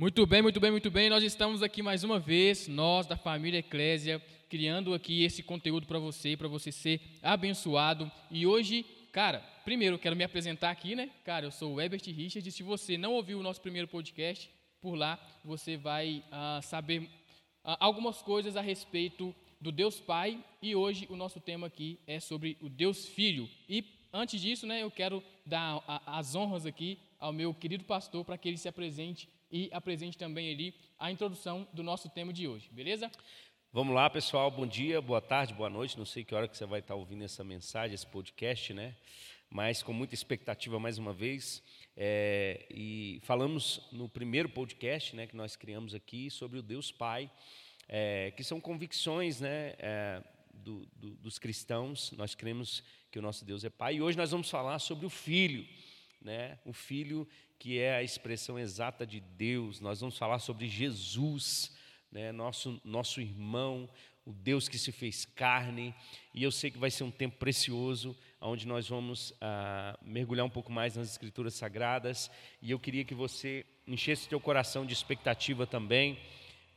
Muito bem, muito bem, muito bem. Nós estamos aqui mais uma vez, nós da família Eclésia, criando aqui esse conteúdo para você, para você ser abençoado. E hoje, cara, primeiro quero me apresentar aqui, né? Cara, eu sou o Ebert Richard se você não ouviu o nosso primeiro podcast, por lá você vai uh, saber uh, algumas coisas a respeito do Deus Pai e hoje o nosso tema aqui é sobre o Deus Filho. E antes disso, né, eu quero dar as honras aqui ao meu querido pastor para que ele se apresente e apresente também ali a introdução do nosso tema de hoje, beleza? Vamos lá, pessoal. Bom dia, boa tarde, boa noite. Não sei que hora que você vai estar ouvindo essa mensagem, esse podcast, né? Mas com muita expectativa mais uma vez. É, e falamos no primeiro podcast, né, que nós criamos aqui sobre o Deus Pai é, que são convicções né, é, do, do, dos cristãos. Nós cremos que o nosso Deus é Pai. E hoje nós vamos falar sobre o Filho, né, o Filho que é a expressão exata de Deus. Nós vamos falar sobre Jesus, né, nosso, nosso irmão, o Deus que se fez carne. E eu sei que vai ser um tempo precioso, onde nós vamos ah, mergulhar um pouco mais nas Escrituras Sagradas. E eu queria que você enchesse seu coração de expectativa também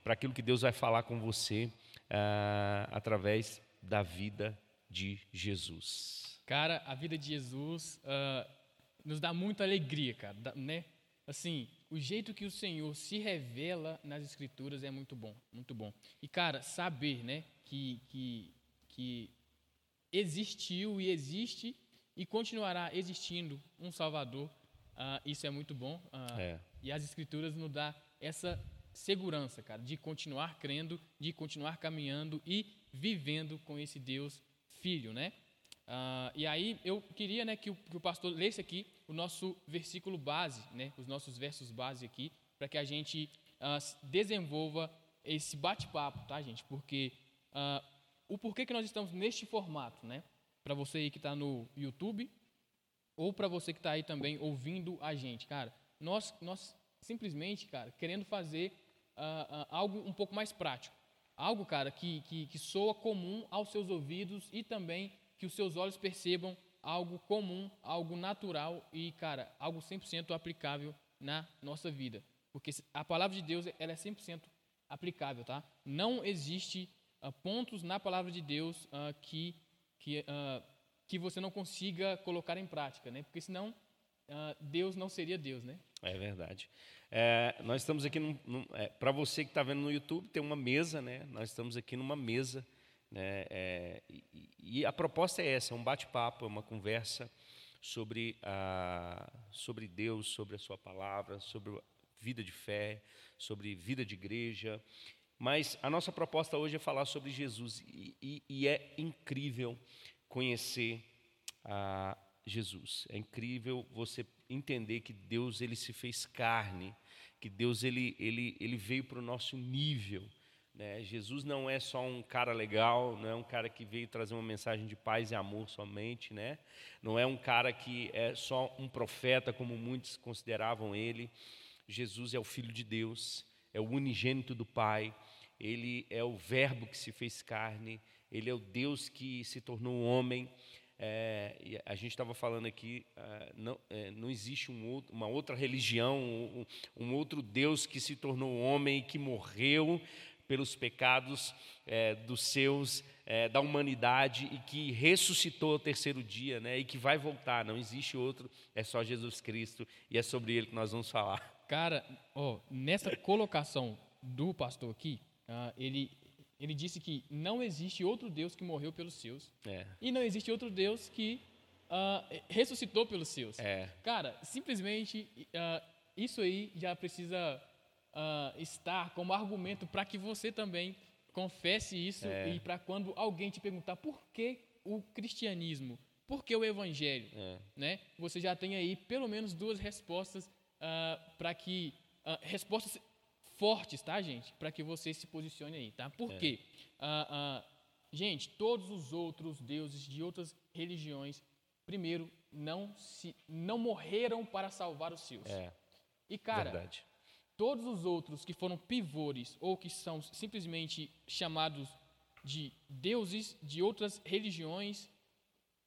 para aquilo que Deus vai falar com você uh, através da vida de Jesus. Cara, a vida de Jesus uh, nos dá muita alegria, cara, né? Assim, o jeito que o Senhor se revela nas Escrituras é muito bom, muito bom. E, cara, saber, né, que, que, que existiu e existe e continuará existindo um Salvador, uh, isso é muito bom. Uh, é. E as Escrituras nos dá essa segurança, cara, de continuar crendo, de continuar caminhando e vivendo com esse Deus Filho, né? Uh, e aí eu queria, né, que o, que o, pastor lesse aqui o nosso versículo base, né, os nossos versos base aqui, para que a gente uh, desenvolva esse bate-papo, tá, gente? Porque uh, o porquê que nós estamos neste formato, né? Para você aí que está no YouTube ou para você que está aí também ouvindo a gente, cara, nós nós simplesmente, cara, querendo fazer algo um pouco mais prático. Algo, cara, que, que, que soa comum aos seus ouvidos e também que os seus olhos percebam algo comum, algo natural e, cara, algo 100% aplicável na nossa vida. Porque a palavra de Deus ela é 100% aplicável, tá? Não existe uh, pontos na palavra de Deus uh, que, que, uh, que você não consiga colocar em prática, né? Porque senão Deus não seria Deus, né? É verdade. É, nós estamos aqui, é, para você que está vendo no YouTube, tem uma mesa, né? Nós estamos aqui numa mesa, né? É, e, e, a proposta é essa, é um bate-papo, é uma conversa sobre, a, sobre Deus, sobre a sua palavra, sobre vida de fé, sobre vida de igreja. Mas a nossa proposta hoje é falar sobre Jesus e, e, e é incrível conhecer a Jesus. É incrível você entender que Deus ele se fez carne, que Deus ele, ele, ele veio para o nosso nível. Né? Jesus não é só um cara legal, não é um cara que veio trazer uma mensagem de paz e amor somente, né? não é um cara que é só um profeta, como muitos consideravam ele. Jesus é o Filho de Deus, é o unigênito do Pai, ele é o Verbo que se fez carne, ele é o Deus que se tornou homem é, a gente estava falando aqui, uh, não, é, não existe um outro, uma outra religião, um, um, outro Deus que se tornou homem e que morreu pelos pecados é, dos seus, é, da humanidade e que ressuscitou ao terceiro dia, né, e que vai voltar. Não existe outro, é só Jesus Cristo e é sobre ele que nós vamos falar. Cara, oh, nessa colocação do pastor aqui, uh, ele ele disse que não existe outro Deus que morreu pelos seus. É. E não existe outro Deus que uh, ressuscitou pelos seus. É. Cara, simplesmente uh, isso aí já precisa uh, estar como argumento para que você também confesse isso é. e para quando alguém te perguntar por que o cristianismo, por que o evangelho, é. né? Você já tem aí pelo menos duas respostas para que respostas fortes, tá, gente? Para que você se posicione aí, tá? Por é. quê? Ah, ah, gente, todos os outros deuses de outras religiões, primeiro, não, se, não morreram para salvar os seus. É. E, cara, Verdade. Todos os outros que foram pivores ou que são simplesmente chamados de deuses de outras religiões,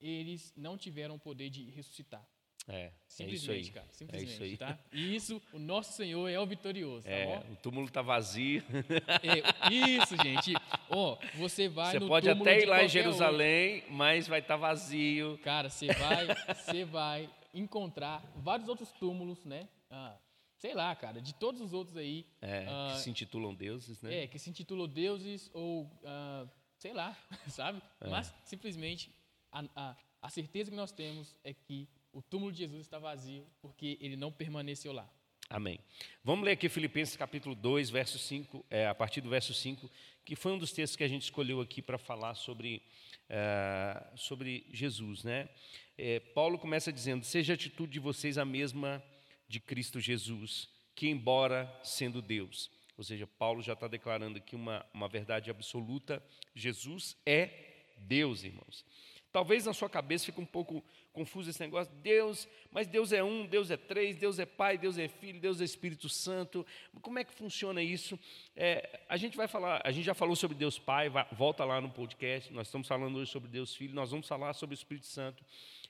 eles não tiveram o poder de ressuscitar. É, Simplesmente, é isso aí. cara. É Simplesmente, isso aí. tá? E isso, o nosso Senhor é o vitorioso, tá É, o túmulo está vazio. É, isso, gente. Ó, você vai Você pode até ir lá em Jerusalém, mas vai estar vazio. um. Cara, você vai, você vai encontrar vários outros túmulos, né? Ah, sei lá, cara, de todos os outros aí. É, ah, que se intitulam deuses, né? É, que se intitulam deuses ou, ah, sei lá, sabe? É. Mas, simplesmente, a, a, a certeza que nós temos é que o túmulo de Jesus está vazio porque ele não permaneceu lá. Amém. Vamos ler aqui Filipenses capítulo 2, verso 5, é, a partir do verso 5, que foi um dos textos que a gente escolheu aqui para falar sobre, é, sobre Jesus. Né? É, Paulo começa dizendo: Seja a atitude de vocês a mesma de Cristo Jesus, que, embora sendo Deus, ou seja, Paulo já está declarando aqui uma, uma verdade absoluta: Jesus é Deus, irmãos. Talvez na sua cabeça fique um pouco confuso esse negócio, Deus, mas Deus é um, Deus é três, Deus é Pai, Deus é Filho, Deus é Espírito Santo. Como é que funciona isso? É, a gente vai falar, a gente já falou sobre Deus Pai, vai, volta lá no podcast. Nós estamos falando hoje sobre Deus Filho, nós vamos falar sobre o Espírito Santo.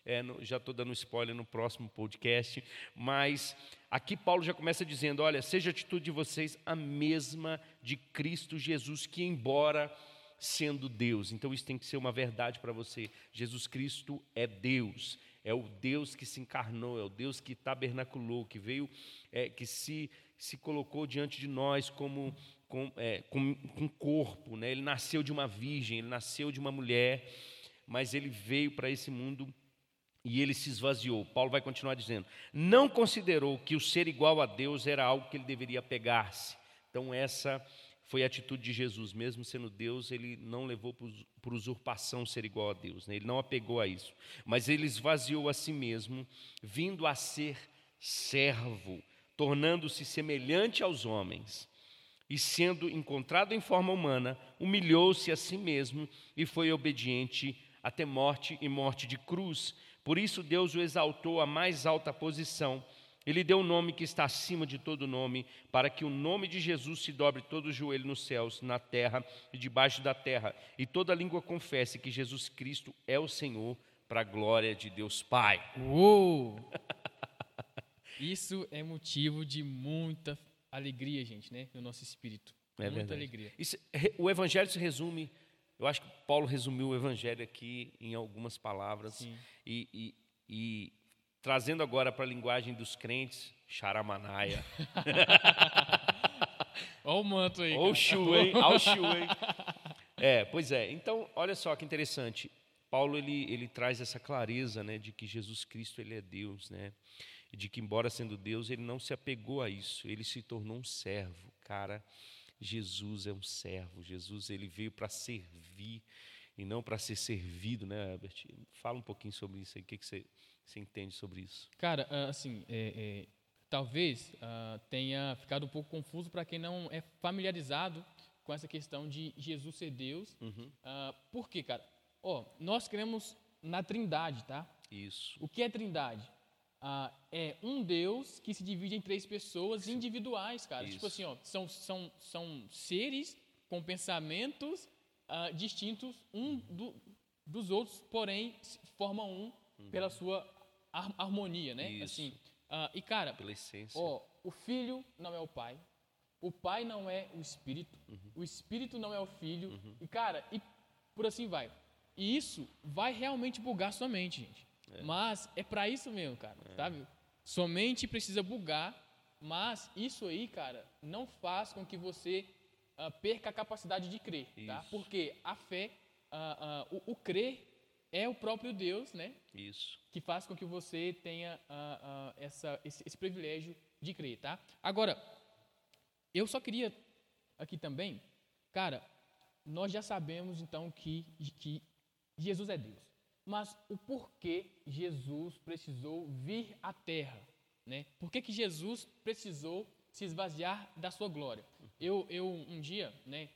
É, no, já estou dando spoiler no próximo podcast, mas aqui Paulo já começa dizendo: olha, seja a atitude de vocês a mesma de Cristo Jesus, que embora sendo Deus. Então isso tem que ser uma verdade para você. Jesus Cristo é Deus, é o Deus que se encarnou, é o Deus que tabernaculou, que veio, é, que se, se colocou diante de nós como com, é, com, com corpo. Né? Ele nasceu de uma virgem, ele nasceu de uma mulher, mas ele veio para esse mundo e ele se esvaziou. Paulo vai continuar dizendo: não considerou que o ser igual a Deus era algo que ele deveria pegar-se. Então essa foi a atitude de Jesus, mesmo sendo Deus, ele não levou por usurpação ser igual a Deus, né? ele não apegou a isso, mas ele esvaziou a si mesmo, vindo a ser servo, tornando-se semelhante aos homens, e sendo encontrado em forma humana, humilhou-se a si mesmo e foi obediente até morte e morte de cruz. Por isso Deus o exaltou à mais alta posição ele deu um nome que está acima de todo nome, para que o nome de Jesus se dobre todo o joelho nos céus, na terra e debaixo da terra, e toda língua confesse que Jesus Cristo é o Senhor, para a glória de Deus Pai. Uou! Isso é motivo de muita alegria, gente, né? No nosso espírito. É muita verdade. alegria. Isso, o Evangelho se resume, eu acho que Paulo resumiu o Evangelho aqui em algumas palavras, e, e, e trazendo agora para a linguagem dos crentes, charamanaia. Olha o manto aí. Chu, hein? Ao chu, hein? É, pois é. Então, olha só que interessante. Paulo ele, ele traz essa clareza, né, de que Jesus Cristo ele é Deus, né? E de que embora sendo Deus, ele não se apegou a isso, ele se tornou um servo. Cara, Jesus é um servo. Jesus ele veio para servir e não para ser servido, né, Herbert? Fala um pouquinho sobre isso aí. O que, que você, você entende sobre isso? Cara, ah, assim, é, é, talvez ah, tenha ficado um pouco confuso para quem não é familiarizado com essa questão de Jesus ser Deus. Uhum. Ah, por quê, cara? Ó, nós cremos na Trindade, tá? Isso. O que é Trindade? Ah, é um Deus que se divide em três pessoas individuais, cara. Tipo Isso. assim, ó, são, são, são seres com pensamentos ah, distintos um do- dos outros, porém formam um pela sua har- harmonia, né? Uhum. Isso. Assim, ah, e cara, Pela essência. ó, o filho não é o pai, o pai não é o espírito, Uhum. o espírito não é o filho, e cara, e por assim vai. E isso vai realmente bugar sua mente, gente. Mas é pra isso mesmo, cara, sabe? Sua mente precisa bugar, mas isso aí, cara, não faz com que você ah, perca a capacidade de crer, tá? Isso. Porque a fé, ah, ah, o, o crer é o próprio Deus, né? Isso. que faz com que você tenha essa, esse, esse privilégio de crer, tá? Agora, eu só queria aqui também, cara, nós já sabemos então que, que Jesus é Deus, mas o porquê Jesus precisou vir à Terra, né? Por que, que Jesus precisou se esvaziar da sua glória? Eu, eu um dia, né,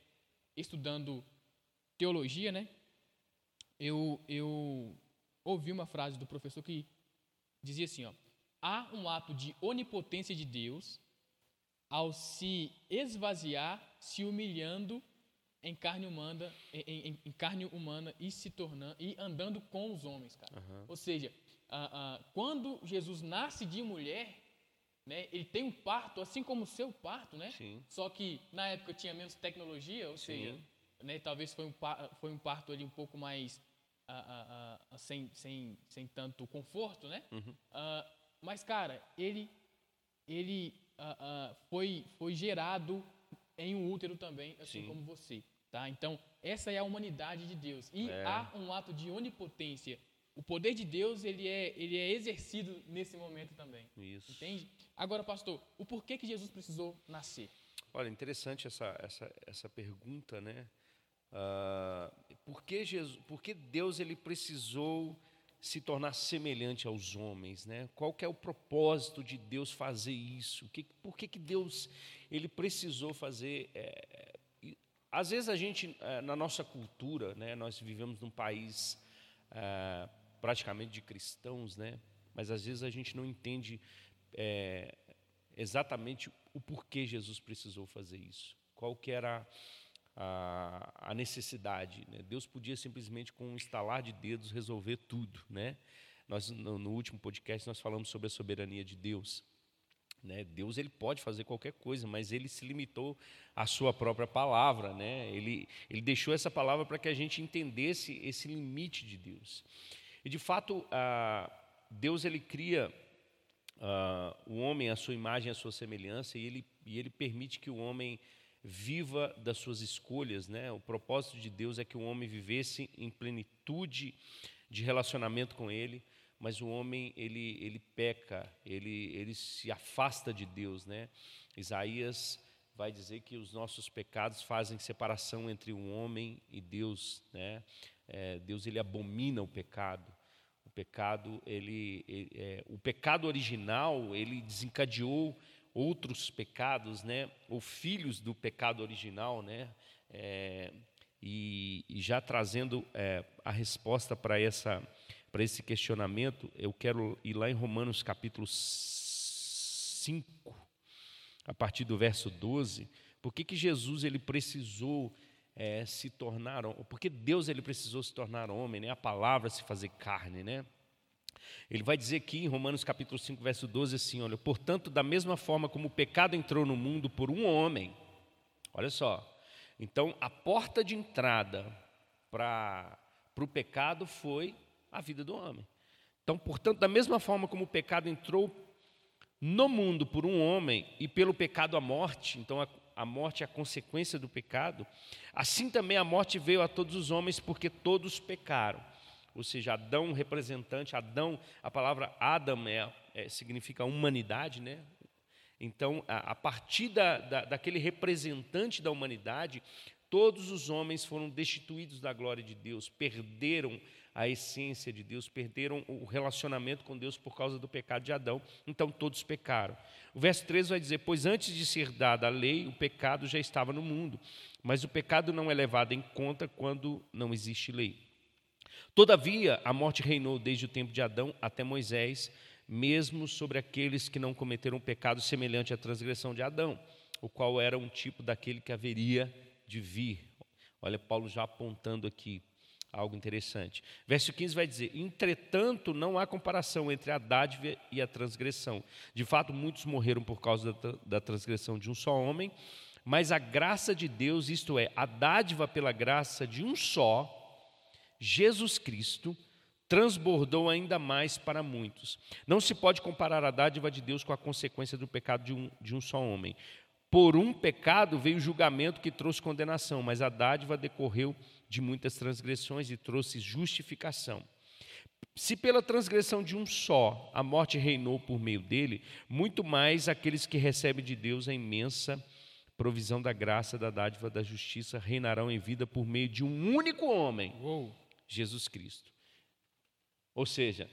estudando teologia, né, eu, eu ouvi uma frase do professor que dizia assim, ó, há um ato de onipotência de Deus ao se esvaziar, se humilhando em carne humana, em, em- em carne humana e se tornando e andando com os homens, cara. Ou seja, ah, ah, quando Jesus nasce de mulher, né, ele tem um parto, assim como o seu parto, né? Sim. Só que na época tinha menos tecnologia, ou Sim. seja, né, talvez foi um, foi um parto ali um pouco mais ah, sem, sem, sem tanto conforto, né? Uhum. Ah, mas, cara, ele, ele foi, foi gerado em um útero também, assim Sim. como você. Tá? Então, essa é a humanidade de Deus. E É. há um ato de onipotência. O poder de Deus ele é, ele é exercido nesse momento também. Isso. Entende? Agora, pastor, o porquê que Jesus precisou nascer? Olha, interessante essa, essa, essa pergunta, né? Ah, por, que Jesus, por que Deus ele precisou se tornar semelhante aos homens, né? Qual que é o propósito de Deus fazer isso? Que, por que, que Deus ele precisou fazer? é, e, às vezes a gente, é, na nossa cultura, né? Nós vivemos num país ah, praticamente de cristãos, né? Mas às vezes a gente não entende é, exatamente o porquê Jesus precisou fazer isso. Qual que era a, a necessidade? Né? Deus podia simplesmente com um estalar de dedos resolver tudo, né? Nós no, no último podcast nós falamos sobre a soberania de Deus. Né? Deus ele pode fazer qualquer coisa, mas ele se limitou à sua própria palavra, né? Ele ele deixou essa palavra para que a gente entendesse esse limite de Deus. E de fato, Deus ele cria o homem à sua imagem, à sua semelhança, e ele, e ele permite que o homem viva das suas escolhas. Né? O propósito de Deus é que o homem vivesse em plenitude de relacionamento com Ele, mas o homem ele, ele peca, ele, ele se afasta de Deus. Né? Isaías vai dizer que os nossos pecados fazem separação entre o homem e Deus. Né? É, Deus ele abomina o pecado. O pecado, ele, ele- é, o pecado original, ele desencadeou outros pecados, né? Ou filhos do pecado original, né? É, e, e já trazendo é, a resposta para essa para esse questionamento, eu quero ir lá em Romanos capítulo 5, a partir do verso 12. Por que, que Jesus ele precisou é, se tornar homem? Porque Deus ele precisou se tornar homem, né? A palavra se fazer carne, né? Ele vai dizer aqui em Romanos capítulo 5, verso 12 assim, olha, portanto, da mesma forma como o pecado entrou no mundo por um homem, olha só, então a porta de entrada para o pecado foi a vida do homem. Então, portanto, da mesma forma como o pecado entrou no mundo por um homem e pelo pecado a morte, então a, a morte é a consequência do pecado, assim também a morte veio a todos os homens porque todos pecaram. Ou seja, Adão, representante, Adão, a palavra Adam é, é, significa humanidade, né? Então, a, a partir da, da, daquele representante da humanidade, todos os homens foram destituídos da glória de Deus, perderam a essência de Deus, perderam o relacionamento com Deus por causa do pecado de Adão, então todos pecaram. O verso 13 vai dizer: Pois antes de ser dada a lei, o pecado já estava no mundo, mas o pecado não é levado em conta quando não existe lei. Todavia, a morte reinou desde o tempo de Adão até Moisés, mesmo sobre aqueles que não cometeram um pecado semelhante à transgressão de Adão, o qual era um tipo daquele que haveria de vir. Olha, Paulo já apontando aqui algo interessante. Verso 15 vai dizer: Entretanto, não há comparação entre a dádiva e a transgressão. De fato, muitos morreram por causa da, transgressão de um só homem, mas a graça de Deus, isto é, a dádiva pela graça de um só, Jesus Cristo, transbordou ainda mais para muitos. Não se pode comparar a dádiva de Deus com a consequência do pecado de um, de um só homem. Por um pecado veio o julgamento que trouxe condenação, mas a dádiva decorreu de muitas transgressões e trouxe justificação. Se pela transgressão de um só a morte reinou por meio dele, muito mais aqueles que recebem de Deus a imensa provisão da graça, da dádiva, da justiça reinarão em vida por meio de um único homem, Uou. Jesus Cristo. Ou seja,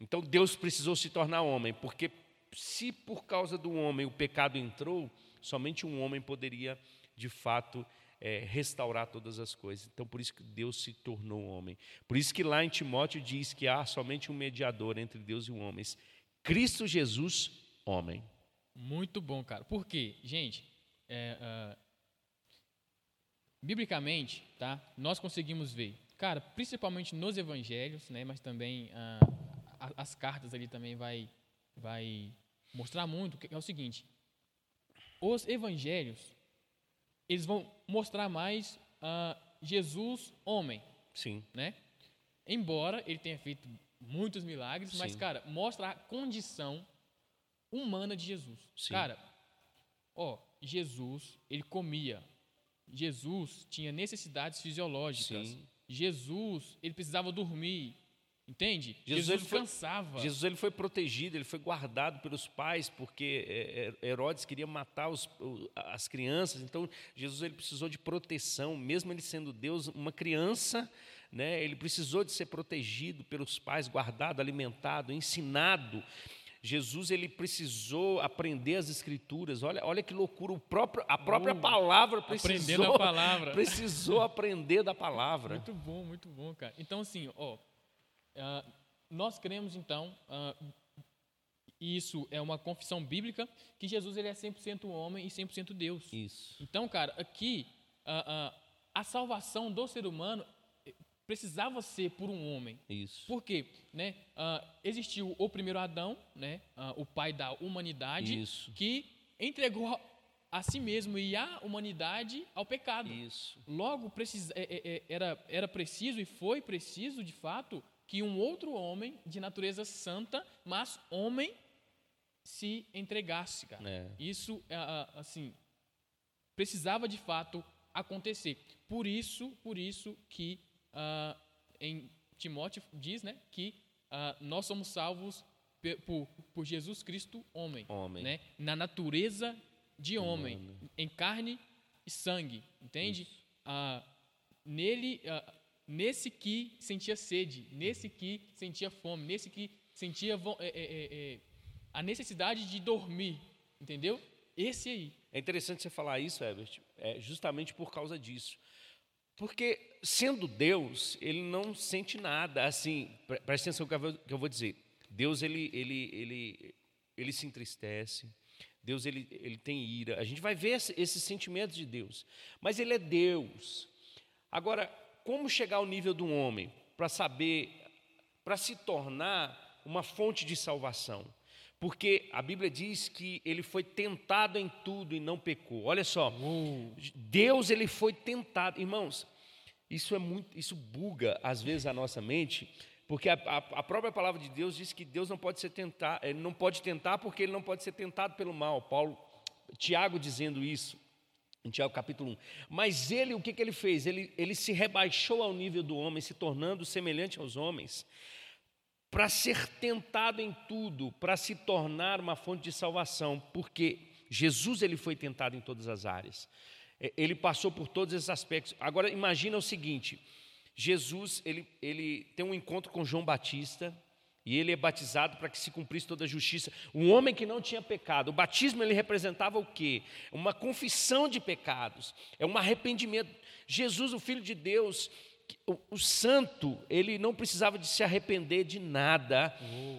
então Deus precisou se tornar homem, porque se por causa do homem o pecado entrou, somente um homem poderia, de fato, é, restaurar todas as coisas. Então, por isso que Deus se tornou homem. Por isso que lá em Timóteo diz que há somente um mediador entre Deus e o homem, Cristo Jesus, homem. Muito bom, cara. Por quê? Gente, é, ah, biblicamente, tá? Nós conseguimos ver, cara, principalmente nos evangelhos, né? Mas também a- as cartas ali também vai, vai mostrar muito, que é o seguinte, os evangelhos, eles vão mostrar mais ah, Jesus homem, Sim. né? Embora ele tenha feito muitos milagres, mas, Sim. cara, mostra a condição humana de Jesus. Sim. Cara, ó, Jesus, ele comia. Jesus tinha necessidades fisiológicas. Sim. Jesus, ele precisava dormir. Entende? Jesus, Jesus, ele foi- cansava. Jesus ele foi protegido, ele foi guardado pelos pais, porque é, é, Herodes queria matar os- as crianças. Então Jesus ele precisou de proteção, mesmo ele sendo Deus, uma criança, né? Ele precisou de ser protegido pelos pais, guardado, alimentado, ensinado. Jesus ele precisou aprender as escrituras. Olha, olha que loucura, o próprio, a própria Oh, palavra precisou, palavra. precisou aprender da palavra. Muito bom, muito bom, cara. Então, assim, ó, ah, nós cremos, então, ah, e isso é uma confissão bíblica, que Jesus ele é 100% homem e 100% Deus. Isso. Então, cara, aqui, ah, a salvação do ser humano eh, precisava ser por um homem. Isso. Por quê? Né? Existiu o primeiro Adão, né? O pai da humanidade, Isso. que entregou a si mesmo e a humanidade ao pecado. Isso. Logo, precisa, é, é, é, era, era preciso e foi preciso, de fato, que um outro homem de natureza santa, mas homem, se entregasse, cara. É. Isso, é, assim, precisava de fato acontecer. Por isso, por isso que ah, em Timóteo diz, né, que ah, nós somos salvos por, por Jesus Cristo, homem, Homem. né, na natureza de homem, em carne e sangue, entende? Ah, nele, ah, nesse que sentia sede, nesse que sentia fome, nesse que sentia é, é, é, é, a necessidade de dormir, entendeu? Esse aí. É interessante você falar isso, Herbert, é justamente por causa disso. Porque, sendo Deus, ele não sente nada. Assim, pre- preste atenção no que eu vou- dizer. Deus, ele, ele, ele, ele se entristece. Deus, ele, ele tem ira. A gente vai ver esse- esses sentimentos de Deus. Mas ele é Deus. Agora, como chegar ao nível um homem para saber, para se tornar uma fonte de salvação? Porque a Bíblia diz que ele foi tentado em tudo e não pecou. Olha só, Deus ele foi tentado, irmãos. Isso é muito, isso buga às vezes a nossa mente, porque a, a- a própria palavra de Deus diz que Deus não pode ser tentar, ele não pode tentar porque ele não pode ser tentado pelo mal. Paulo, Tiago dizendo isso em Tiago capítulo 1. Mas ele, o que, que ele fez? Ele, ele se rebaixou ao nível do homem, se tornando semelhante aos homens, para ser tentado em tudo, para se tornar uma fonte de salvação, porque Jesus ele foi tentado em todas as áreas. É, Ele passou por todos esses aspectos. Agora imagina o seguinte: Jesus ele, ele tem um encontro com João Batista e ele é batizado para que se cumprisse toda a justiça. Um homem que não tinha pecado. O batismo ele representava o quê? Uma confissão de pecados, é um arrependimento. Jesus, o Filho de Deus, o, o santo, ele não precisava de se arrepender de nada.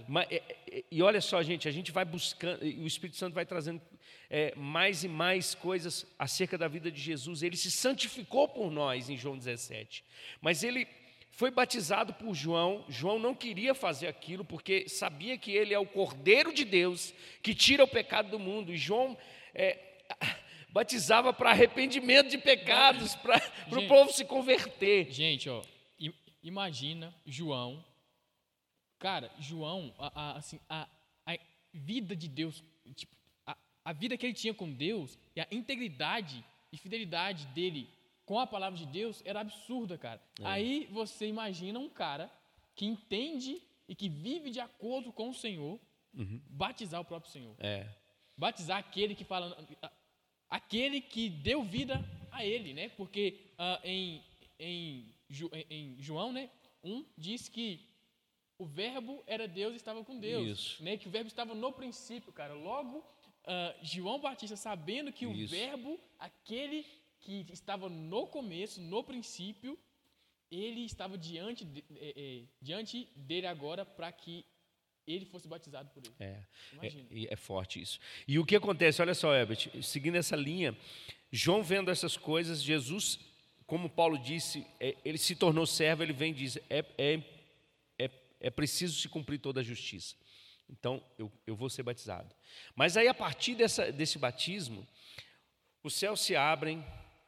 Mas, é, é, e olha só, gente, a gente vai buscando, e o Espírito Santo vai trazendo é, mais e mais coisas acerca da vida de Jesus. Ele se santificou por nós em João 17. Mas ele foi batizado por João. João não queria fazer aquilo porque sabia que ele é o Cordeiro de Deus que tira o pecado do mundo. E João é, batizava para arrependimento de pecados, para o povo se converter. Gente, ó, imagina João. Cara, João, a, a- assim, a, a vida de Deus, tipo, a, a vida que ele tinha com Deus e a integridade e fidelidade dele com a palavra de Deus era absurda, cara. Aí você imagina um cara que entende e que vive de acordo com o Senhor, batizar o próprio Senhor. É, batizar aquele que fala aquele que deu vida a ele, né? Porque ah, em, em, em João, né, um diz que o verbo era Deus e estava com Deus, Isso. né? Que o verbo estava no princípio, cara. Logo, ah, João Batista sabendo que o Isso. verbo, aquele que estava no começo, no princípio, ele estava diante, de- eh, eh, diante dele agora para que ele fosse batizado por ele. é. Imagina. É, e é forte isso. E o que acontece, olha só, Herbert, seguindo essa linha, João vendo essas coisas, Jesus, como Paulo disse, é, ele se tornou servo, ele vem e diz, é, é, é, é preciso se cumprir toda a justiça. Então, eu, eu vou ser batizado. Mas aí, a partir dessa, desse batismo, os céus se abrem,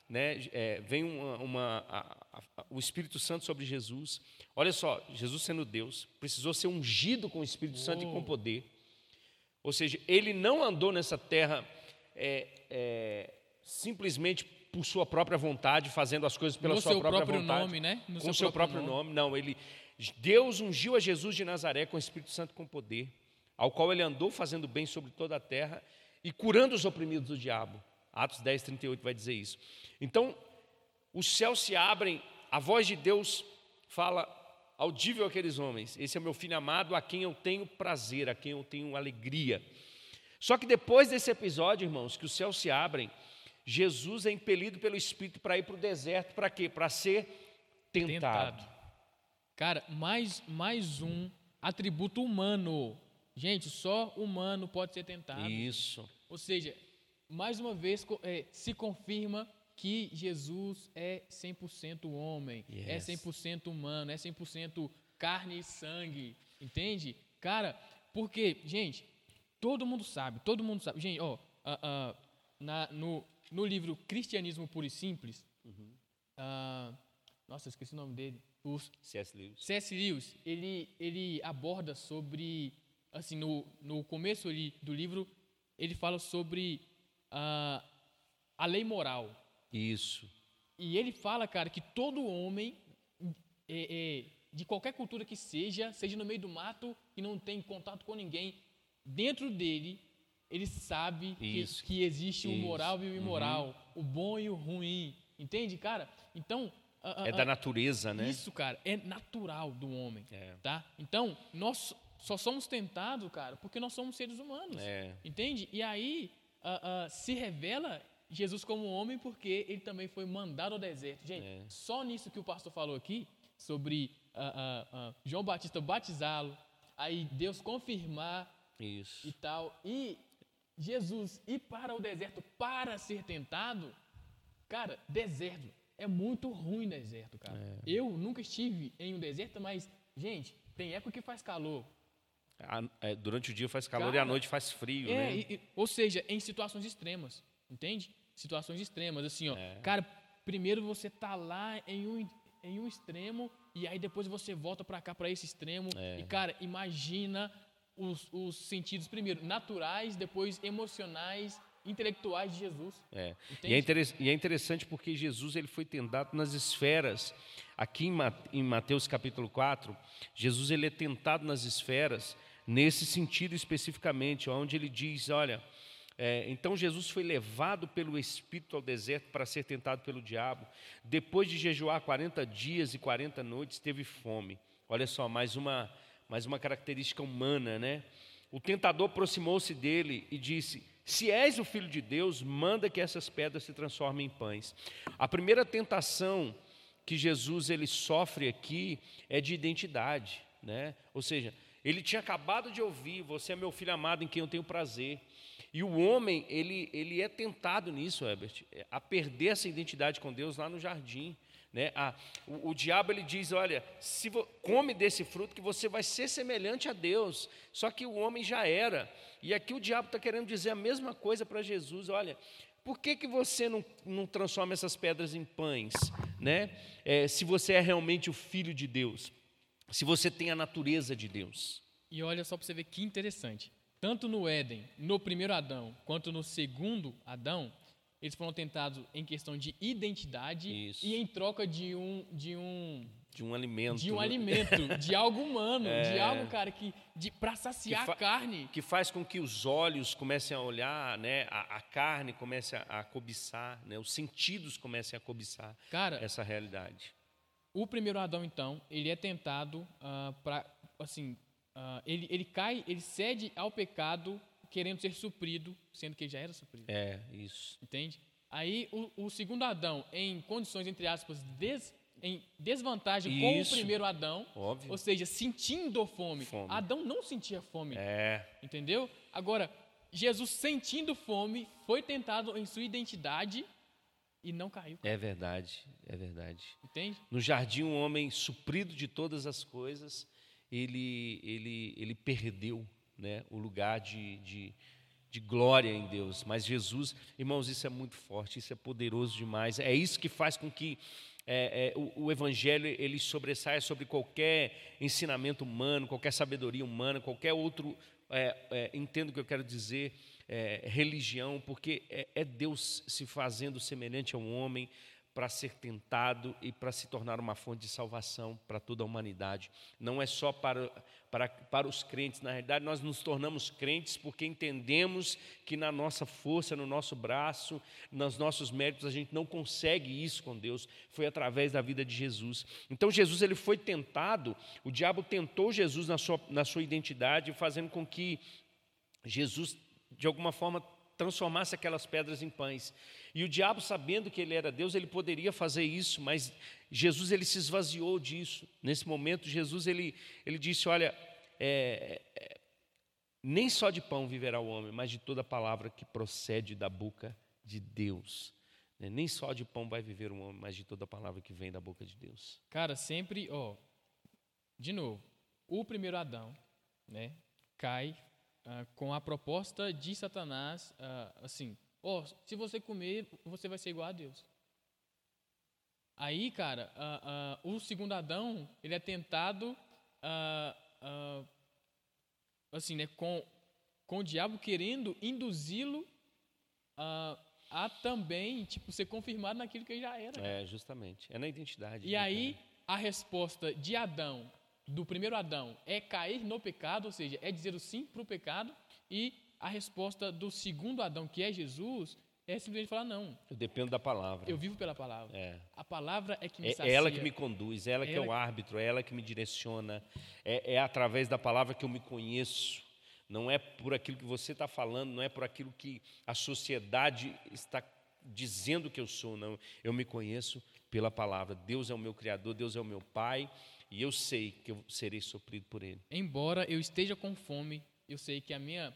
né, é, vem uma, uma a, a, o Espírito Santo sobre Jesus. Olha só, Jesus sendo Deus, precisou ser ungido com o Espírito. Santo e com poder. Ou seja, ele não andou nessa terra é, é, simplesmente por sua própria vontade, fazendo as coisas pela no sua própria próprio vontade. Nome, né? No com seu, seu próprio, próprio nome. nome. Não, ele, Deus ungiu a Jesus de Nazaré com o Espírito Santo com poder, ao qual ele andou fazendo bem sobre toda a terra e curando os oprimidos do diabo. Atos 10, 38 vai dizer isso. Então, os céus se abrem, a voz de Deus fala audível àqueles homens: Esse é meu filho amado, a quem eu tenho prazer, a quem eu tenho alegria. Só que depois desse episódio, irmãos, que os céus se abrem, Jesus é impelido pelo Espírito para ir para o deserto, para quê? Para ser tentado. tentado. Cara, mais, mais um atributo humano. Gente, só humano pode ser tentado. Isso. Ou seja, mais uma vez é, se confirma que Jesus é 100% homem, é yes. é 100% humano, é 100% carne e sangue, entende? Cara, porque, gente, todo mundo sabe, todo mundo sabe. Gente, ó, uh, uh, na, no, no livro Cristianismo Puro e Simples, uhum. uh, nossa, esqueci o nome dele. O C.S. Lewis. C.S. Lewis, ele, ele aborda sobre, assim, no, no começo ali do livro, ele fala sobre uh, a lei moral. Isso. E ele fala, cara, que todo homem, é, é, de qualquer cultura que seja, seja no meio do mato e não tem contato com ninguém, dentro dele, ele sabe que, que, existe o moral e o imoral, uhum. o bom e o ruim. Entende, cara? Então. É da natureza, né? Isso, cara, é natural do homem. É. Tá? Então, nós só somos tentados, cara, porque nós somos seres humanos. É. Entende? E aí uh, se revela Jesus como homem porque ele também foi mandado ao deserto. Gente, é. só nisso que o pastor falou aqui, sobre João Batista batizá-lo, aí Deus confirmar isso. e tal. E Jesus ir para o deserto para ser tentado, cara, deserto. É muito ruim deserto, cara. É. Eu nunca estive em um deserto, mas, gente, tem época que faz calor. É, durante o dia faz calor cara, e à noite faz frio, é, né? E, ou seja, em situações extremas, entende? Situações extremas, assim, ó. É. Cara, primeiro você tá lá em um, em um extremo e aí depois você volta para cá, para esse extremo. É. E, cara, imagina os, os sentidos, primeiro, naturais, depois emocionais, intelectuais de Jesus. É. E, é e, é interessante porque Jesus ele foi tentado nas esferas. Aqui em Mateus capítulo 4, Jesus ele é tentado nas esferas, nesse sentido especificamente, onde ele diz, olha, é, então Jesus foi levado pelo Espírito ao deserto para ser tentado pelo diabo. Depois de jejuar 40 dias e 40 noites, teve fome. Olha só, mais uma mas uma característica humana, né? O tentador aproximou-se dele e disse: Se és o filho de Deus, manda que essas pedras se transformem em pães. A primeira tentação que Jesus ele sofre aqui é de identidade, né? Ou seja, ele tinha acabado de ouvir: Você é meu filho amado em quem eu tenho prazer. E o homem, ele, ele é tentado nisso, Herbert, a perder essa identidade com Deus lá no jardim. Né? Ah, o, o, diabo ele diz: olha, se come desse fruto que você vai ser semelhante a Deus. Só que o homem já era. E aqui o diabo está querendo dizer a mesma coisa para Jesus: olha, por que, que você não, não transforma essas pedras em pães? Né? É, se você é realmente o filho de Deus, se você tem a natureza de Deus. E olha só para você ver que interessante. Tanto no Éden, no primeiro Adão, quanto no segundo Adão, eles foram tentados em questão de identidade Isso. e em troca de um de um de um alimento de um né? alimento de algo humano é. de algo cara que para saciar a carne que faz com que os olhos comecem a olhar né a, a carne comece a, a, cobiçar né os sentidos comecem a cobiçar cara essa realidade o primeiro Adão então ele é tentado uh, ah, para assim uh, ele ele cai ele cede ao pecado querendo ser suprido, sendo que ele já era suprido. É, isso. Entende? Aí o, o segundo Adão, em condições, entre aspas, des, em desvantagem com o primeiro Adão, Óbvio. ou seja, sentindo fome. fome. Adão não sentia fome. É. Entendeu? Agora, Jesus sentindo fome, foi tentado em sua identidade e não caiu. É verdade, é verdade. Entende? No jardim, um homem suprido de todas as coisas, ele, ele, ele perdeu né, o lugar de, de, de glória em Deus. Mas Jesus, irmãos, isso é muito forte, isso é poderoso demais. É isso que faz com que é, é, o, o, Evangelho ele sobressaia sobre qualquer ensinamento humano, qualquer sabedoria humana, qualquer outro, é, é entendo o que eu quero dizer, é, religião, porque é, é Deus se fazendo semelhante ao homem, para ser tentado e para se tornar uma fonte de salvação para toda a humanidade. Não é só para, para, para os crentes, na realidade, nós nos tornamos crentes porque entendemos que na nossa força, no nosso braço, nos nossos méritos, a gente não consegue isso com Deus. Foi através da vida de Jesus. Então, Jesus ele foi tentado, o diabo tentou Jesus na sua, na sua identidade, fazendo com que Jesus, de alguma forma, transformasse aquelas pedras em pães. E o diabo, sabendo que ele era Deus, ele poderia fazer isso, mas Jesus ele se esvaziou disso. Nesse momento, Jesus ele, ele disse: Olha, é, é, nem só de pão viverá o homem, mas de toda palavra que procede da boca de Deus. Né? Nem só de pão vai viver o homem, mas de toda palavra que vem da boca de Deus. Cara, sempre, ó, de novo, o primeiro Adão, né, cai ah, com a proposta de Satanás, ah, assim, ó, oh, se você comer, você vai ser igual a Deus. Aí, cara, ah, o segundo Adão, ele é tentado, assim, né, com, com o diabo querendo induzi-lo a também, tipo, ser confirmado naquilo que ele já era. É, justamente. É na identidade. E né, aí, a resposta de Adão do primeiro Adão é cair no pecado, ou seja, é dizer o sim para o pecado, e a resposta do segundo Adão, que é Jesus, é simplesmente falar não. Eu dependo da palavra. Eu vivo pela palavra. É. A palavra é que me é sacia. É ela que me conduz, é ela, é que é o árbitro, é ela que me direciona. É, é através da palavra que eu me conheço. Não é por aquilo que você está falando, não é por aquilo que a sociedade está dizendo que eu sou, não. Eu me conheço pela palavra. Deus é o meu Criador, Deus é o meu Pai. E eu sei que eu serei suprido por Ele. Embora eu esteja com fome, eu sei que a minha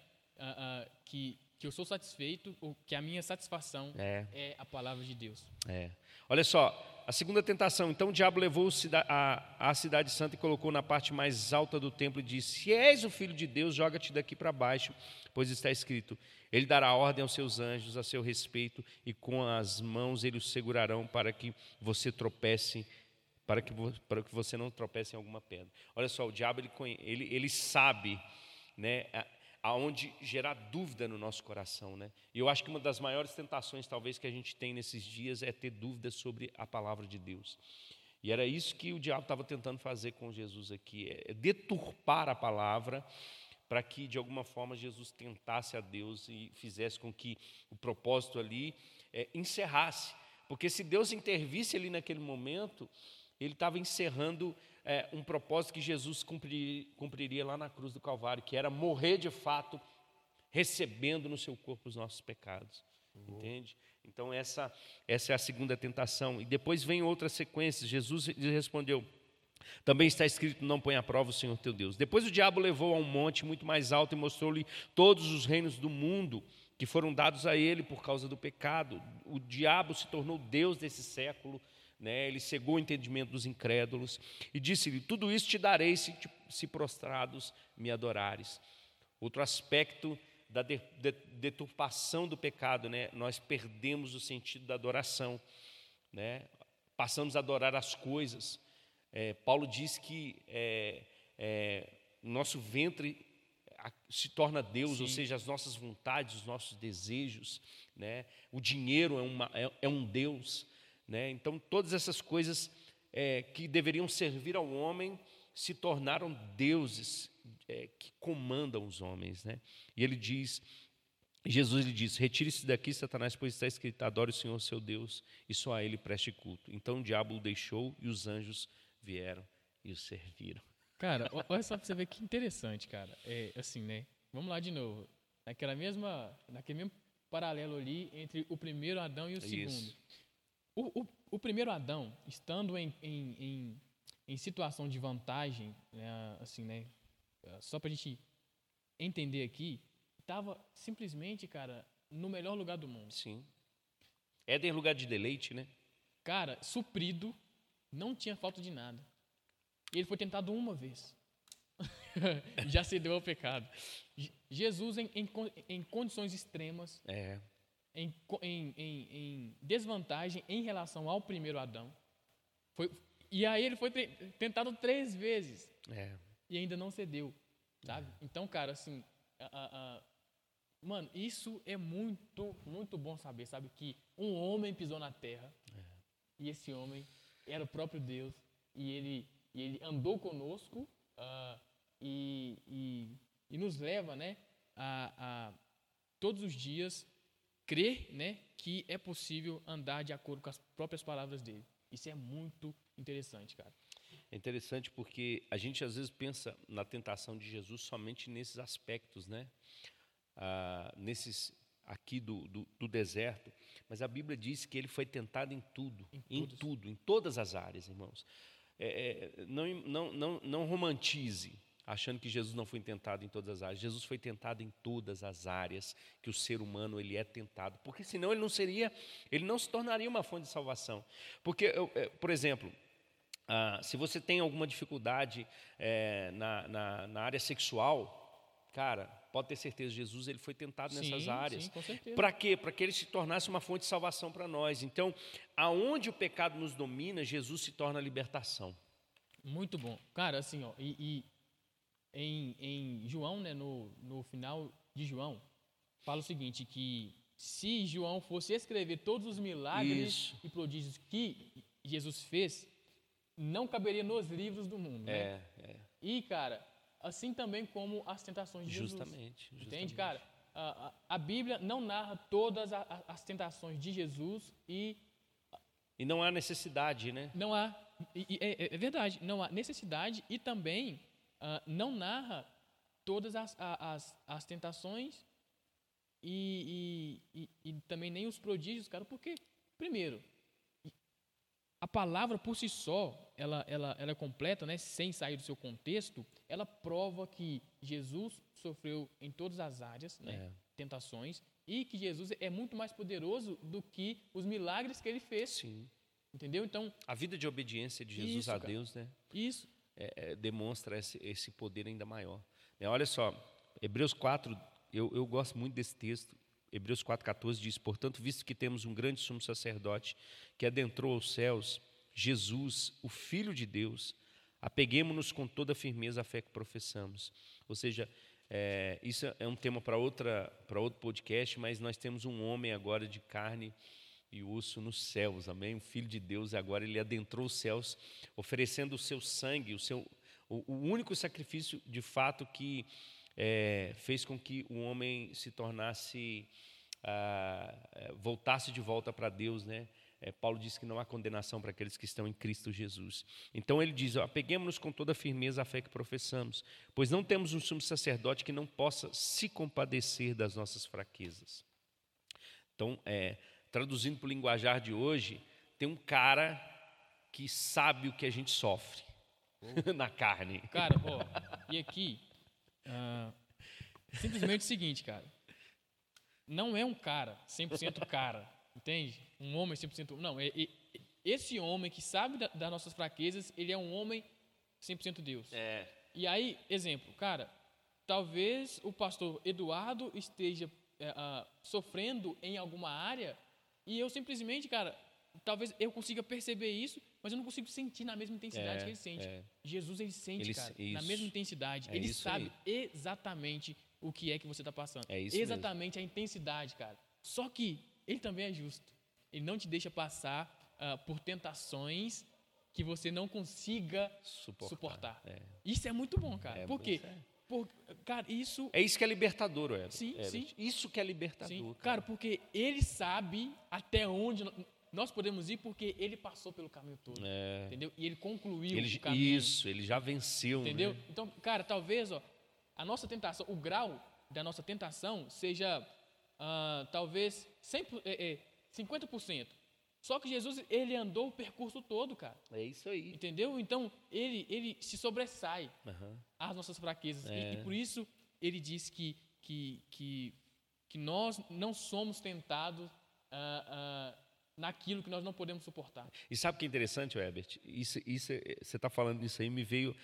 que que eu sou satisfeito, ou que a minha satisfação é, é a palavra de Deus. É. Olha só, a segunda tentação. Então o diabo levou a, a cidade santa e colocou na parte mais alta do templo e disse: Se és o filho de Deus, joga-te daqui para baixo, pois está escrito: Ele dará ordem aos seus anjos a seu respeito, e com as mãos eles o segurarão para que você tropece para que, para que você não tropece em alguma pedra. Olha só, o diabo ele, ele, ele sabe né, aonde gerar dúvida no nosso coração. Né? E eu acho que uma das maiores tentações, talvez, que a gente tem nesses dias é ter dúvidas sobre a palavra de Deus. E era isso que o diabo estava tentando fazer com Jesus aqui, é deturpar a palavra para que, de alguma forma, Jesus tentasse a Deus e fizesse com que o propósito ali é, encerrasse. Porque se Deus intervisse ali naquele momento, ele estava encerrando é, um propósito que Jesus cumpriria, cumpriria lá na cruz do Calvário, que era morrer de fato, recebendo no seu corpo os nossos pecados. Uhum. Entende? Então, essa, essa é a segunda tentação. E depois vem outra sequência. Jesus respondeu: também está escrito: Não põe à prova o Senhor teu Deus. Depois o diabo levou a um monte muito mais alto e mostrou-lhe todos os reinos do mundo que foram dados a ele por causa do pecado. O diabo se tornou Deus desse século né? ele cegou o entendimento dos incrédulos e disse-lhe: Tudo isso te darei se, se prostrados me adorares. Outro aspecto da de, de, deturpação do pecado, né? nós perdemos o sentido da adoração, né? passamos a adorar as coisas. É, Paulo diz que é, é, o nosso ventre se torna Deus, Sim. ou seja, as nossas vontades, os nossos desejos, né? o dinheiro é, uma, é, é um Deus. Né? Então, todas essas coisas é, que deveriam servir ao homem se tornaram deuses é, que comandam os homens. Né? E ele diz, Jesus lhe diz: Retire-se daqui, Satanás, pois está escrito: Adore o Senhor seu Deus e só a ele preste culto. Então o diabo o deixou e os anjos vieram e o serviram. Cara, olha só para você ver que interessante, cara. É assim, né? Vamos lá de novo. Naquela mesma, naquele mesmo paralelo ali entre o primeiro Adão e o segundo. Isso. O, o, o primeiro Adão, estando em, em, em, em situação de vantagem, né, assim, né, só para a gente entender aqui, estava simplesmente, cara, no melhor lugar do mundo. Sim. Éden lugar de deleite, né? Cara, suprido, não tinha falta de nada. E ele foi tentado uma vez. já cedeu ao pecado. Jesus, em, em, em condições extremas, É. em, em, em, em desvantagem em relação ao primeiro Adão, foi, e aí ele foi te- tentado três vezes É. e ainda não cedeu, sabe? Então, cara, assim, a- a- mano, isso é muito, muito bom saber, sabe? Que um homem pisou na terra e esse homem era o próprio Deus e ele, e ele andou conosco ah, e, e, e nos leva, né, a, a todos os dias crer, né, que é possível andar de acordo com as próprias palavras dele. Isso é muito interessante, cara. É interessante porque a gente às vezes pensa na tentação de Jesus somente nesses aspectos, né? Ah, nesses aqui do, do, do deserto, mas a Bíblia diz que ele foi tentado em tudo, Em em, tudo, em todas as áreas, irmãos. É, é, não, não, não, não romantize achando que Jesus não foi tentado em todas as áreas. Jesus foi tentado em todas as áreas que o ser humano ele é tentado, porque senão ele não seria, ele não se tornaria uma fonte de salvação. Porque, é, por exemplo, ah, se você tem alguma dificuldade é, na, na, na área sexual, cara, pode ter certeza, Jesus ele foi tentado nessas Sim, áreas. sim, com certeza. Para quê? Para que ele se tornasse uma fonte de salvação para nós. Então, aonde o pecado nos domina, Jesus se torna a libertação. Muito bom. Cara, assim, ó, e, e em, em João, né, no, no final de João, fala o seguinte, que se João fosse escrever todos os milagres Isso. e prodígios que Jesus fez, não caberia nos livros do mundo, né? É, é. E, cara, assim também como as tentações de Jesus. Justamente, Entende, justamente. cara? A, a, a Bíblia não narra todas a- as tentações de Jesus e E não há necessidade, né? não há. e- e é, é verdade, não há necessidade e também ah, não narra todas as, as, as tentações e, e, e, e também nem os prodígios, cara, porque, primeiro, a palavra por si só, ela, ela, ela é completa, né, sem sair do seu contexto, ela prova que Jesus sofreu em todas as áreas, né, É. tentações, e que Jesus é muito mais poderoso do que os milagres que ele fez, Sim. entendeu? Então, A vida de obediência de Jesus Isso, a cara. Deus, né? isso é, é, demonstra esse, esse poder ainda maior. Né, olha só, Hebreus 4, eu, eu gosto muito desse texto. Hebreus 4,14 diz: Portanto, visto que temos um grande sumo sacerdote que adentrou aos céus, Jesus, o Filho de Deus, apeguemos-nos com toda firmeza à fé que professamos. Ou seja, é, isso é um tema para outro podcast, mas nós temos um homem agora de carne e osso nos céus, amém? O Filho de Deus agora ele adentrou os céus, oferecendo o seu sangue, o seu o, o único sacrifício de fato que é, fez com que o homem se tornasse ah, eh, voltasse de volta para Deus, né? É, Paulo diz que não há condenação para aqueles que estão em Cristo Jesus. Então ele diz: apeguemos-nos com toda firmeza à fé que professamos, pois não temos um sumo sacerdote que não possa se compadecer das nossas fraquezas. Então, é, traduzindo para o linguajar de hoje, tem um cara que sabe o que a gente sofre na carne. Cara, ó, e aqui, ah, simplesmente o seguinte, cara. Não é um cara 100% cara, entende? Um homem 100%. Não, é, é- esse homem que sabe da- das nossas fraquezas, ele é um homem 100% Deus. É, E aí, exemplo, cara, talvez o pastor Eduardo esteja é, ah, sofrendo em alguma área e eu simplesmente, cara, talvez eu consiga perceber isso, mas eu não consigo sentir na mesma intensidade É, que ele sente. é. Jesus, ele sente, Ele- cara, na isso. mesma intensidade. É ele sabe exatamente o que é que você está passando. É isso mesmo. exatamente a intensidade, cara. Só que ele também é justo. Ele não te deixa passar ah, por tentações que você não consiga Suportar, suportar. é. Isso é muito bom, cara. É, Por quê? É. Por, cara, isso. É isso que é libertador, Herbert. Sim, sim. Isso que é libertador. Sim, cara. cara, porque ele sabe até onde nós podemos ir, porque ele passou pelo caminho todo. É. Entendeu? E ele concluiu Ele- o caminho. isso, ele já venceu. Entendeu? né? Então, cara, talvez ó, a nossa tentação, o grau da nossa tentação seja ah, talvez 100, por- é, é, 50%. Só que Jesus, ele andou o percurso todo, cara. É isso aí. Entendeu? Então, ele, ele se sobressai Aham. às nossas fraquezas. E- É. E, por isso, ele diz que, que, que, que nós não somos tentados ah, ah, naquilo que nós não podemos suportar. E sabe o que é interessante, Herbert? Isso, isso, é- você está falando isso aí, me veio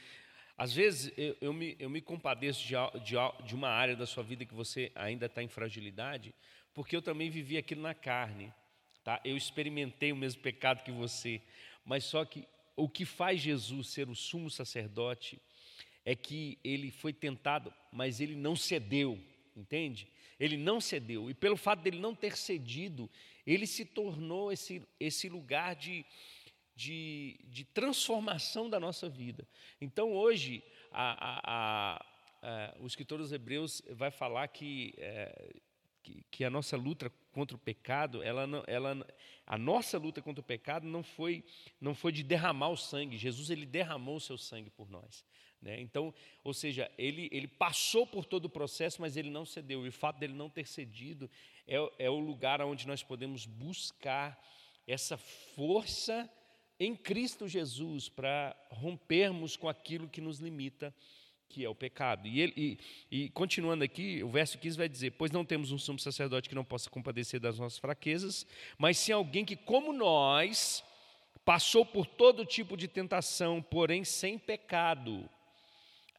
Às vezes eu, eu, me, eu me compadeço de, de, de uma área da sua vida que você ainda está em fragilidade, porque eu também vivi aquilo na carne. Tá? Eu experimentei o mesmo pecado que você, mas só que o que faz Jesus ser o sumo sacerdote é que ele foi tentado, mas ele não cedeu, entende? Ele não cedeu, e pelo fato dele não ter cedido, ele se tornou esse, esse lugar de, de, de transformação da nossa vida. Então, hoje, a, a, a, a, o escritor dos Hebreus vai falar que, é, que, que, a nossa luta contra o pecado, ela, não, ela, a nossa luta contra o pecado não foi, não foi de derramar o sangue. Jesus ele derramou o seu sangue por nós. Né? Então, ou seja, ele, ele passou por todo o processo, mas ele não cedeu. E o fato dele não ter cedido é, é o lugar onde nós podemos buscar essa força em Cristo Jesus para rompermos com aquilo que nos limita, que é o pecado. E, ele, e, e, continuando aqui, o verso 15 vai dizer: Pois não temos um sumo sacerdote que não possa compadecer das nossas fraquezas, mas sim alguém que, como nós, passou por todo tipo de tentação, porém sem pecado.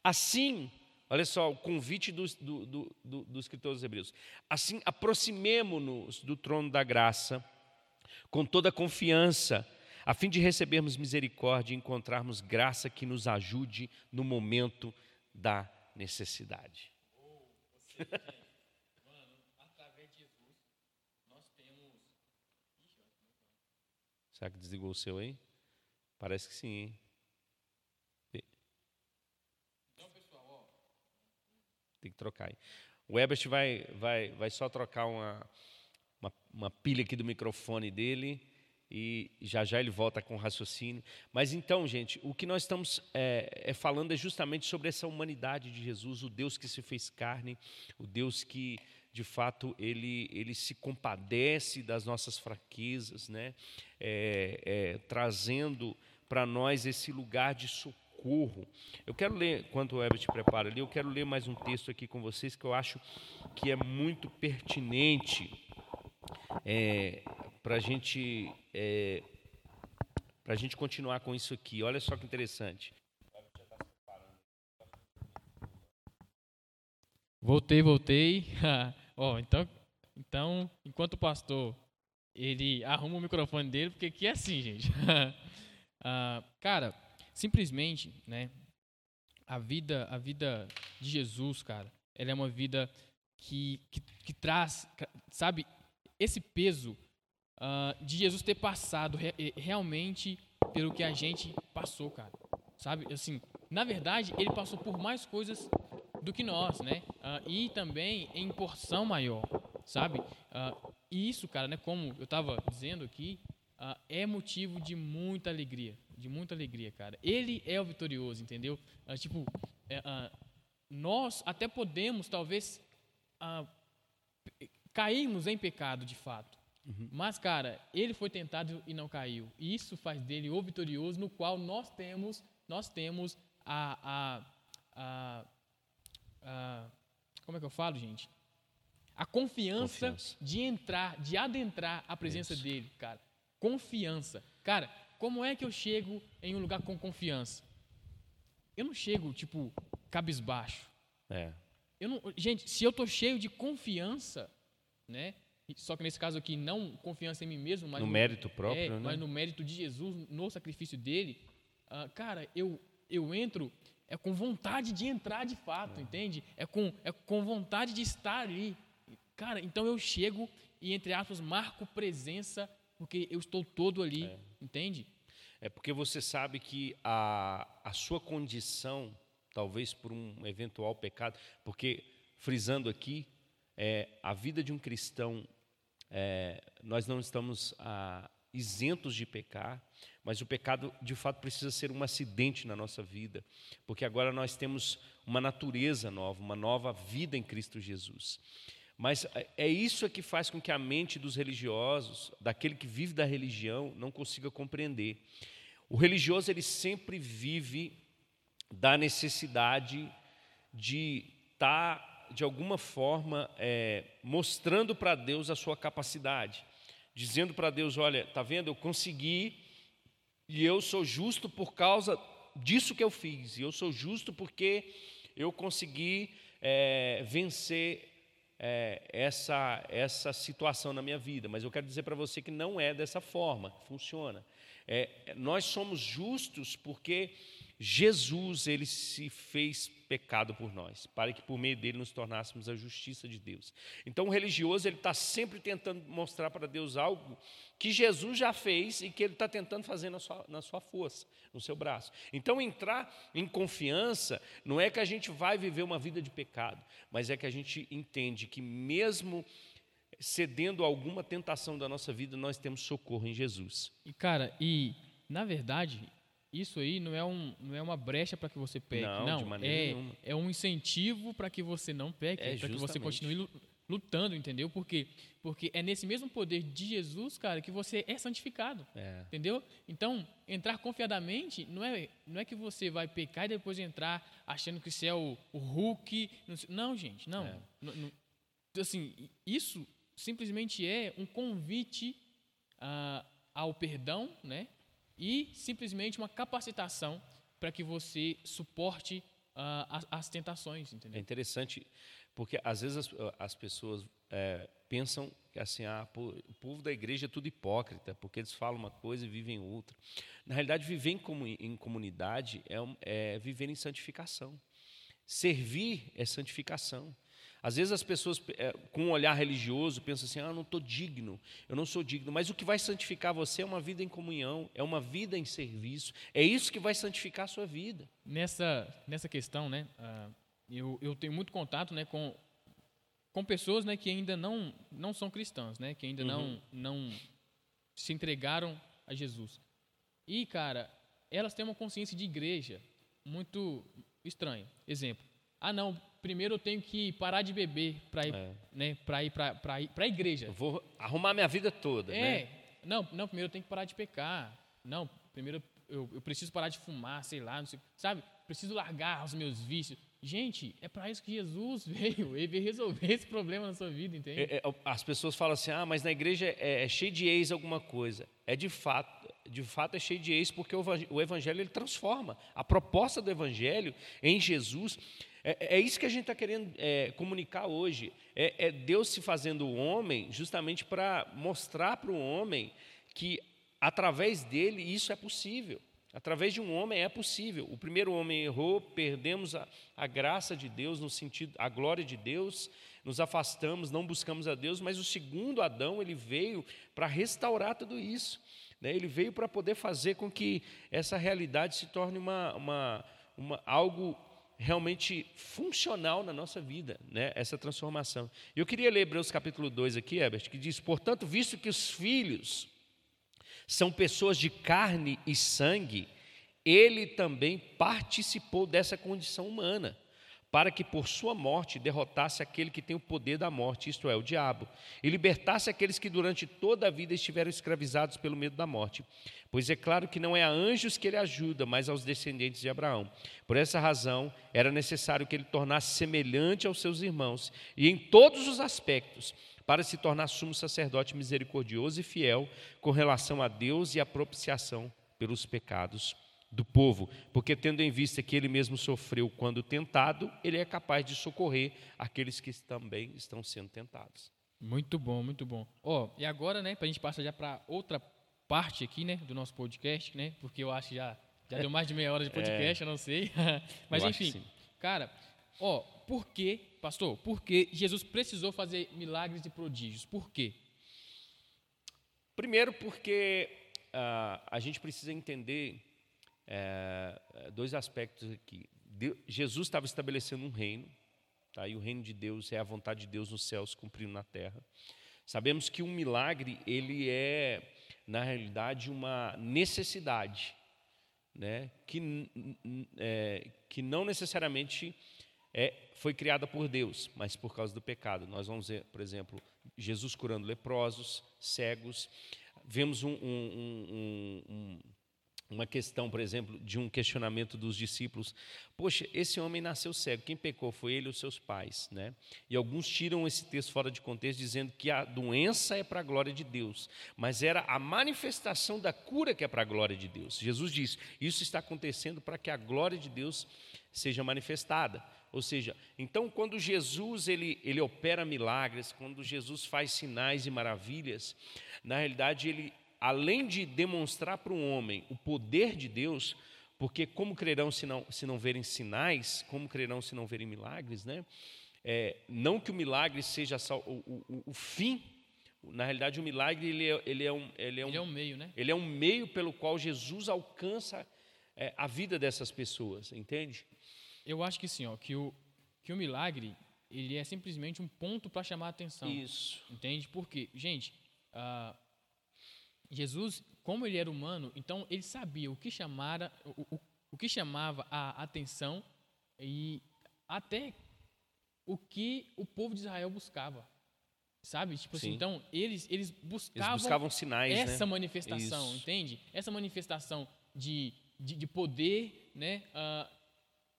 Assim, olha só o convite do, do, do, do, escritor dos Hebreus: assim, aproximemo-nos do trono da graça com toda a confiança, a fim de recebermos misericórdia e encontrarmos graça que nos ajude no momento da necessidade. Será que desligou o seu aí? Parece que sim, hein? tem que trocar. Aí. O Ebert vai, vai, vai só trocar uma, uma, uma, pilha aqui do microfone dele e já já ele volta com o raciocínio. Mas então, gente, o que nós estamos é, é falando é justamente sobre essa humanidade de Jesus, o Deus que se fez carne, o Deus que de fato ele, ele se compadece das nossas fraquezas, né? É, é, trazendo para nós esse lugar de socorro. Eu quero ler, enquanto o Herbert prepara ali, eu quero ler mais um texto aqui com vocês que eu acho que é muito pertinente é, para gente, é, a gente continuar com isso aqui. Olha só que interessante. Voltei, voltei. oh, então, então, enquanto o pastor ele arruma o microfone dele, porque aqui é assim, gente. uh, cara, Simplesmente, né? A vida, a vida de Jesus, cara, ela é uma vida que, que, que traz, sabe, esse peso uh, de Jesus ter passado re, realmente pelo que a gente passou, cara. Sabe, assim, na verdade, ele passou por mais coisas do que nós, né? Uh, e também em porção maior, sabe? Uh, e isso, cara, né? Como eu estava dizendo aqui, uh, é motivo de muita alegria, de muita alegria, cara. Ele é o vitorioso, entendeu? Tipo, é, nós até podemos, talvez, cairmos em pecado de fato. Uhum. Mas, cara, ele foi tentado e não caiu. E isso faz dele o vitorioso, no qual nós temos, nós temos a, a, a, a como é que eu falo, gente? A confiança, confiança, de entrar, de adentrar a presença Isso. dele, cara. Confiança. Cara, como é que eu chego em um lugar com confiança? Eu não chego, tipo, cabisbaixo. É. Eu não, gente, se eu tô cheio de confiança, né? Só que nesse caso aqui, não confiança em mim mesmo, mas no, no mérito próprio, é, né? mas no mérito de Jesus, no sacrifício dele, uh, cara, eu, eu entro é com vontade de entrar de fato, é. entende? É com, é com vontade de estar ali. Cara, então eu chego e, entre aspas, marco presença porque eu estou todo ali, é. entende? É porque você sabe que a, a sua condição, talvez por um eventual pecado, porque, frisando aqui, é, a vida de um cristão, é, nós não estamos ah, isentos de pecar, mas o pecado, de fato, precisa ser um acidente na nossa vida, porque agora nós temos uma natureza nova, uma nova vida em Cristo Jesus. Mas é, é isso que faz com que a mente dos religiosos, daquele que vive da religião, não consiga compreender. O religioso ele sempre vive da necessidade de estar, tá, de alguma forma, é, mostrando para Deus a sua capacidade, dizendo para Deus: olha, tá vendo, eu consegui e eu sou justo por causa disso que eu fiz. E eu sou justo porque eu consegui é, vencer é, essa, essa situação na minha vida. Mas eu quero dizer para você que não é dessa forma que funciona. É, nós somos justos porque Jesus ele se fez pecado por nós, para que por meio dele nos tornássemos a justiça de Deus. Então o religioso ele está sempre tentando mostrar para Deus algo que Jesus já fez e que ele está tentando fazer na sua, na sua força, no seu braço. Então entrar em confiança não é que a gente vai viver uma vida de pecado, mas é que a gente entende que mesmo cedendo a alguma tentação da nossa vida, nós temos socorro em Jesus. E cara, e na verdade, isso aí não é, um, não é uma brecha para que você peque. Não, não de maneira é, nenhuma. é um incentivo para que você não peque, é, para que você continue lutando, entendeu? Porque porque é nesse mesmo poder de Jesus, cara, que você é santificado, é. entendeu? Então, entrar confiadamente não é não é que você vai pecar e depois entrar achando que você é o, o Hulk. Não, não gente, não. É. não, não assim, isso simplesmente é um convite ah, ao perdão, né? E simplesmente uma capacitação para que você suporte uh, as, as, tentações, entendeu? É interessante, porque às vezes as, as pessoas é, pensam que assim, ah, o povo da igreja é tudo hipócrita, porque eles falam uma coisa e vivem outra. Na realidade, viver em, em comunidade é, é viver em santificação. Servir é santificação. Às vezes as pessoas, é, com um olhar religioso, pensam assim: ah, não estou digno, eu não sou digno. Mas o que vai santificar você é uma vida em comunhão, é uma vida em serviço. É isso que vai santificar a sua vida. Nessa, nessa questão, né, uh, eu, eu tenho muito contato né, com, com pessoas né, que ainda não, não são cristãs, né, que ainda uhum. não, não se entregaram a Jesus. E, cara, elas têm uma consciência de igreja muito estranha. Exemplo. Ah, não, primeiro eu tenho que parar de beber para ir, é. né, para ir para a igreja. Eu vou arrumar minha vida toda, é. né? Não, não, primeiro eu tenho que parar de pecar. Não, primeiro eu, eu preciso parar de fumar, sei lá, sei, sabe? Preciso largar os meus vícios. Gente, é para isso que Jesus veio. Ele veio resolver esse problema na sua vida, entende? É, é, as pessoas falam assim, ah, mas na igreja é, é, cheio de ex alguma coisa. É de fato, de fato é cheio de ex porque o evangelho ele transforma. A proposta do evangelho em Jesus é, é isso que a gente está querendo é, comunicar hoje. É, é, Deus se fazendo homem justamente para mostrar para o homem que através dele isso é possível. Através de um homem é possível. O primeiro homem errou, perdemos a, a graça de Deus, no sentido, a glória de Deus, nos afastamos, não buscamos a Deus, mas o segundo Adão, ele veio para restaurar tudo isso. Né? Ele veio para poder fazer com que essa realidade se torne uma, uma, uma algo realmente funcional na nossa vida, né, essa transformação. Eu queria ler Hebreus capítulo 2 aqui, Herbert, que diz: Portanto, visto que os filhos são pessoas de carne e sangue, ele também participou dessa condição humana para que por sua morte derrotasse aquele que tem o poder da morte, isto é, o diabo, e libertasse aqueles que durante toda a vida estiveram escravizados pelo medo da morte. Pois é claro que não é a anjos que ele ajuda, mas aos descendentes de Abraão. Por essa razão, era necessário que ele tornasse semelhante aos seus irmãos, e em todos os aspectos, para se tornar sumo sacerdote misericordioso e fiel com relação a Deus e a propiciação pelos pecados do povo, porque tendo em vista que ele mesmo sofreu quando tentado, ele é capaz de socorrer aqueles que também estão sendo tentados. Muito bom, muito bom. Ó, oh, e agora, né, para a gente passar já para outra parte aqui, né, do nosso podcast, né, porque eu acho que já, já deu mais de meia hora de podcast, é, eu não sei. Mas enfim, cara, ó, oh, por que, pastor, por que Jesus precisou fazer milagres e prodígios? Por quê? Primeiro porque uh, a gente precisa entender é, dois aspectos aqui. Jesus estava estabelecendo um reino, tá? e o reino de Deus é a vontade de Deus nos céus cumprindo na terra. Sabemos que um milagre ele é na realidade uma necessidade, né? que, é, que não necessariamente é, foi criada por Deus, mas por causa do pecado. Nós vamos ver, por exemplo, Jesus curando leprosos, cegos. Vemos um, um, um, um uma questão, por exemplo, de um questionamento dos discípulos. Poxa, esse homem nasceu cego, quem pecou foi ele ou seus pais, né? E alguns tiram esse texto fora de contexto dizendo que a doença é para a glória de Deus, mas era a manifestação da cura que é para a glória de Deus. Jesus diz: "Isso está acontecendo para que a glória de Deus seja manifestada". Ou seja, então quando Jesus ele, ele opera milagres, quando Jesus faz sinais e maravilhas, na realidade ele além de demonstrar para um homem o poder de Deus, porque como crerão se não, se não verem sinais, como crerão se não verem milagres, né? É, não que o milagre seja só o, o, o, fim, na realidade o milagre ele é, ele é, um, ele é, um, ele é um meio, né? Ele é um meio pelo qual Jesus alcança é, a vida dessas pessoas, entende? Eu acho que sim, ó, que o, que o milagre ele é simplesmente um ponto para chamar a atenção. Isso. Entende? Porque, gente, uh, Jesus, como ele era humano, então ele sabia o que chamara, o, o, o que chamava a atenção e até o que o povo de Israel buscava. Sabe? Tipo assim, então eles, eles buscavam, eles buscavam sinais, essa né? manifestação, Isso. entende? Essa manifestação de, de, de poder, né? Uh,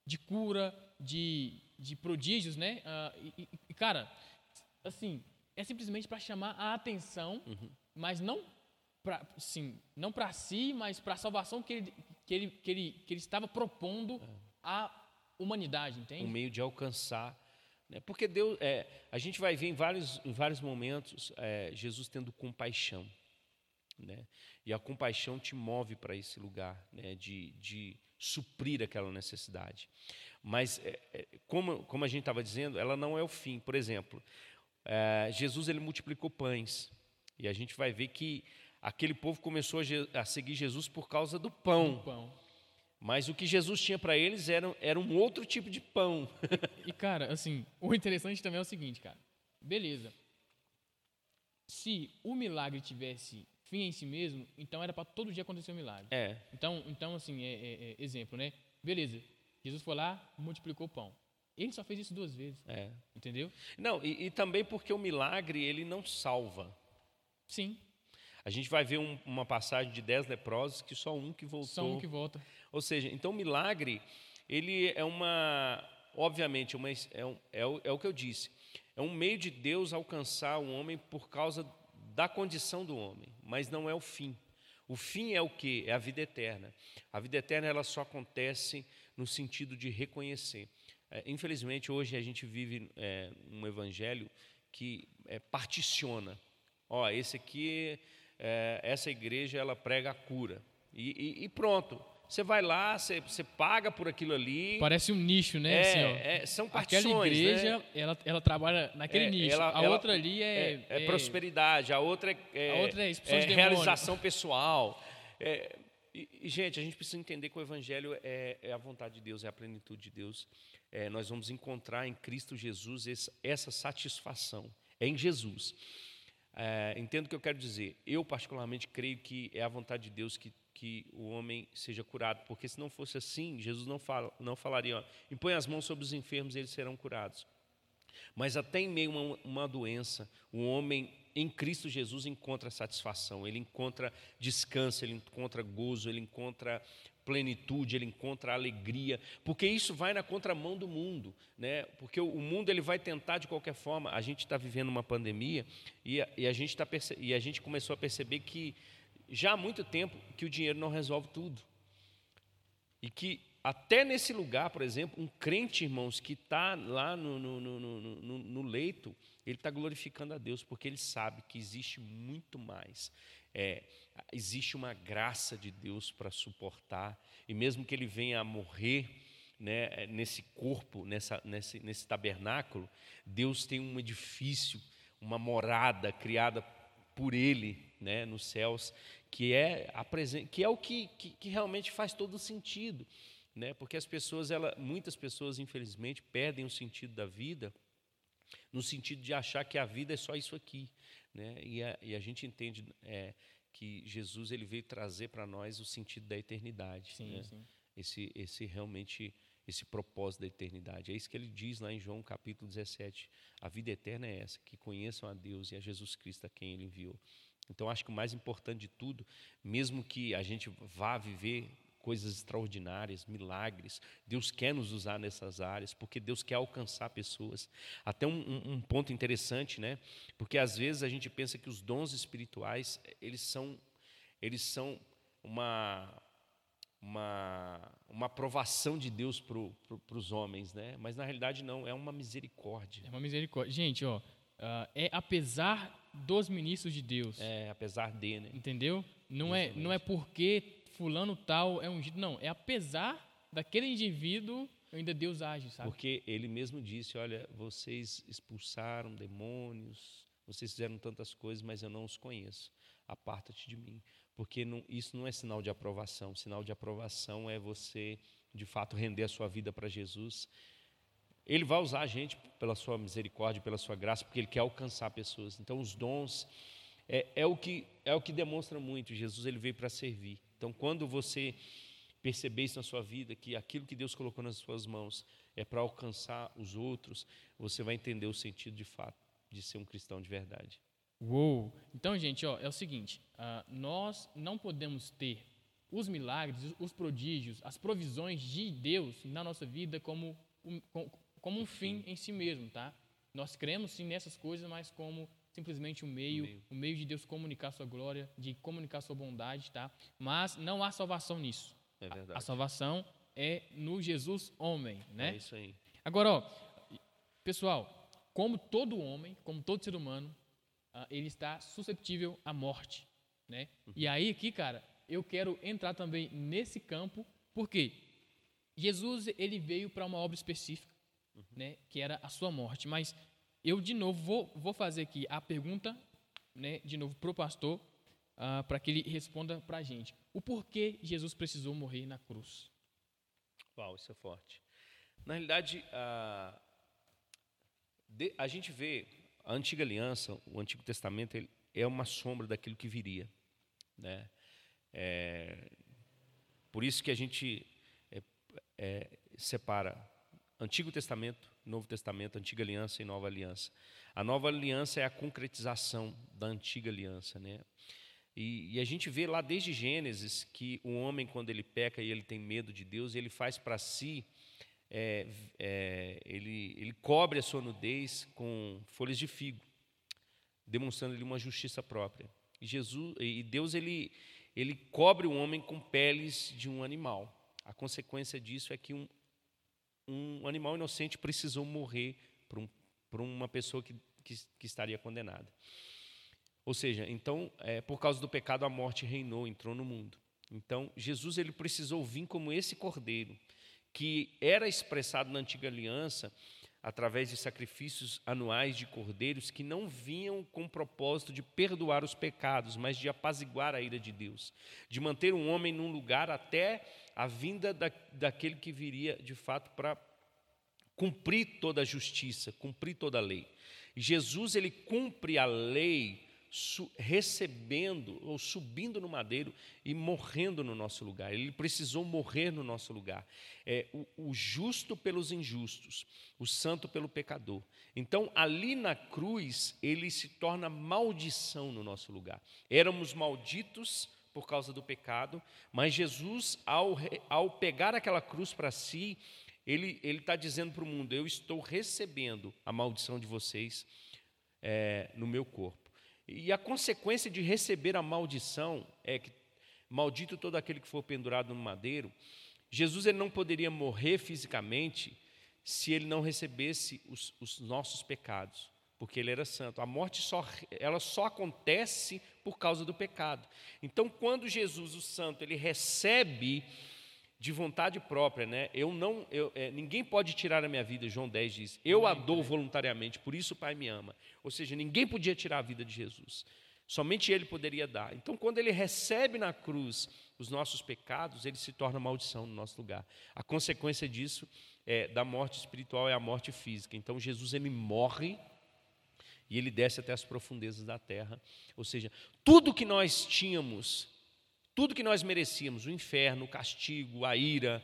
de cura, de, de prodígios, né? Uh, e, e, cara, assim, é simplesmente para chamar a atenção, uhum. mas não pra, sim, não para si, mas para a salvação que ele, que, ele, que, ele, que ele estava propondo à humanidade, entende? Um meio de alcançar. Né? Porque Deus, é, a gente vai ver em vários, em vários momentos é, Jesus tendo compaixão. Né? E a compaixão te move para esse lugar né? de, de suprir aquela necessidade. Mas, é, é como, como a gente estava dizendo, ela não é o fim. Por exemplo, é, Jesus ele multiplicou pães. E a gente vai ver que aquele povo começou a, seguir Jesus por causa do pão. pão. Mas o que Jesus tinha para eles era, era um outro tipo de pão. e, cara, assim, o interessante também é o seguinte, cara. Beleza. Se o milagre tivesse fim em si mesmo, então era para todo dia acontecer um milagre. É. Então, então assim, é, é, é, exemplo, né? Beleza. Jesus foi lá, multiplicou o pão. Ele só fez isso duas vezes. É. Entendeu? Não, e, e também porque o milagre, ele não salva. Sim. A gente vai ver um, uma passagem de dez leprosos que só um que voltou. Só um que volta. Ou seja, então o milagre, ele é uma, obviamente, uma, é, um, é, o, é o que eu disse, é um meio de Deus alcançar o homem por causa da condição do homem, mas não é o fim. O fim é o que? É a vida eterna. A vida eterna ela só acontece no sentido de reconhecer. É, infelizmente, hoje a gente vive é, um evangelho que é, particiona. Ó, esse aqui é, essa igreja ela prega a cura. E, e, e pronto. Você vai lá, você, você, paga por aquilo ali. Parece um nicho, né? É, assim, é, são partições. Aquela igreja, né? ela, ela trabalha naquele é, nicho. Ela, a ela, outra ali é, é, prosperidade, a outra é, a outra é, realização pessoal. E, e, gente, a gente precisa entender que o Evangelho é, a vontade de Deus, é a plenitude de Deus. nós vamos encontrar em Cristo Jesus essa, essa satisfação. É em Jesus. É, entendo o que eu quero dizer. Eu, particularmente, creio que é a vontade de Deus que, que o homem seja curado, porque se não fosse assim, Jesus não, fala, não falaria: ó, impõe as mãos sobre os enfermos e eles serão curados. Mas até em meio a uma, uma doença, o homem em Cristo Jesus encontra satisfação, ele encontra descanso, ele encontra gozo, ele encontra plenitude, ele encontra alegria, porque isso vai na contramão do mundo, né? Porque o, mundo ele vai tentar de qualquer forma. A gente está vivendo uma pandemia e a, e a gente tá e a gente começou a perceber que já há muito tempo que o dinheiro não resolve tudo e que até nesse lugar, por exemplo, um crente, irmãos, que está lá no, no, no, no leito, ele está glorificando a Deus, porque ele sabe que existe muito mais. É, existe uma graça de Deus para suportar, e mesmo que ele venha a morrer né, nesse corpo, nessa, nesse, nesse tabernáculo, Deus tem um edifício, uma morada criada por Ele né, nos céus, que é, a presen que, é o que, que, que realmente faz todo sentido. Né, porque as pessoas, ela, muitas pessoas, infelizmente, perdem o sentido da vida no sentido de achar que a vida é só isso aqui. Né? E, a, e a gente entende é, que Jesus ele veio trazer para nós o sentido da eternidade. Sim, né? sim. Esse, esse realmente esse propósito da eternidade. É isso que ele diz lá em João capítulo 17. A vida eterna é essa, que conheçam a Deus e a Jesus Cristo a quem ele enviou. Então, acho que o mais importante de tudo, mesmo que a gente vá viver coisas extraordinárias, milagres, Deus quer nos usar nessas áreas, porque Deus quer alcançar pessoas. Até um, um, ponto interessante, né? Porque às vezes a gente pensa que os dons espirituais eles são, eles são uma uma, uma aprovação de Deus para pro, os homens, né? Mas na realidade não, é uma misericórdia. É uma misericórdia. Gente, ó, uh, é apesar dos ministros de Deus. É, apesar de, né? Entendeu? Não é, não é porque fulano tal é ungido, não. É apesar daquele indivíduo ainda Deus age, sabe? Porque ele mesmo disse, olha, vocês expulsaram demônios, vocês fizeram tantas coisas, mas eu não os conheço. Aparta-te de mim porque não, isso não é sinal de aprovação. Sinal de aprovação é você, de fato, render a sua vida para Jesus. Ele vai usar a gente pela sua misericórdia, pela sua graça, porque ele quer alcançar pessoas. Então, os dons é, é o que é o que demonstra muito. Jesus ele veio para servir. Então, quando você perceber isso na sua vida, que aquilo que Deus colocou nas suas mãos é para alcançar os outros, você vai entender o sentido de fato de ser um cristão de verdade. Uou! Então, gente, ó, é o seguinte: uh, nós não podemos ter os milagres, os prodígios, as provisões de Deus na nossa vida como um, como um fim em si mesmo, tá? Nós cremos sim nessas coisas, mas como simplesmente um meio, um meio, um meio de Deus comunicar sua glória, de comunicar sua bondade, tá? Mas não há salvação nisso. É verdade. A, a salvação é no Jesus homem, né? É isso aí. Agora, ó, pessoal, como todo homem, como todo ser humano, uh, ele está susceptível à morte, né? Uhum. E aí aqui, cara, eu quero entrar também nesse campo, porque Jesus ele veio para uma obra específica, uhum. né? Que era a sua morte. Mas eu de novo vou, vou fazer aqui a pergunta, né? De novo para o pastor, uh, para que ele responda para a gente. O porquê Jesus precisou morrer na cruz? Uau, isso é forte. Na realidade, a, a gente vê a antiga aliança, o Antigo Testamento, é uma sombra daquilo que viria. Né? É, por isso que a gente é, é, separa Antigo Testamento, Novo Testamento, Antiga Aliança e Nova Aliança. A Nova Aliança é a concretização da Antiga Aliança. Né? E, e a gente vê lá desde Gênesis que o homem, quando ele peca e ele tem medo de Deus, ele faz para si é, é, ele, ele cobre a sua nudez com folhas de figo, demonstrando-lhe uma justiça própria. E, Jesus, e Deus ele, ele cobre o homem com peles de um animal. A consequência disso é que um, um animal inocente precisou morrer por, um, uma pessoa que, que, que, estaria condenada. Ou seja, então, é, por causa do pecado, a morte reinou, entrou no mundo. Então, Jesus ele precisou vir como esse cordeiro que era expressado na antiga aliança através de sacrifícios anuais de cordeiros que não vinham com o propósito de perdoar os pecados, mas de apaziguar a ira de Deus, de manter um homem num lugar até a vinda da, daquele que viria de fato para cumprir toda a justiça, cumprir toda a lei. Jesus ele cumpre a lei recebendo ou subindo no madeiro e morrendo no nosso lugar. Ele precisou morrer no nosso lugar. É, o, o justo pelos injustos, o santo pelo pecador. Então, ali na cruz, ele se torna maldição no nosso lugar. Éramos malditos por causa do pecado, mas Jesus, ao, ao pegar aquela cruz para si, ele está dizendo para o mundo: Eu estou recebendo a maldição de vocês é, no meu corpo. E a consequência de receber a maldição é que, maldito todo aquele que for pendurado no madeiro, Jesus ele não poderia morrer fisicamente se ele não recebesse os, os nossos pecados, porque ele era santo. A morte só, ela só acontece por causa do pecado. Então, quando Jesus, o santo, ele recebe de vontade própria, né? Eu não, eu, é, ninguém pode tirar a minha vida, João 10 diz. Eu a dou voluntariamente, por isso o Pai me ama. Ou seja, ninguém podia tirar a vida de Jesus. Somente ele poderia dar. Então, quando ele recebe na cruz os nossos pecados, ele se torna maldição no nosso lugar. A consequência disso é, da morte espiritual é a morte física. Então, Jesus ele morre e ele desce até as profundezas da terra. Ou seja, tudo que nós tínhamos tudo que nós merecíamos, o inferno, o castigo, a ira,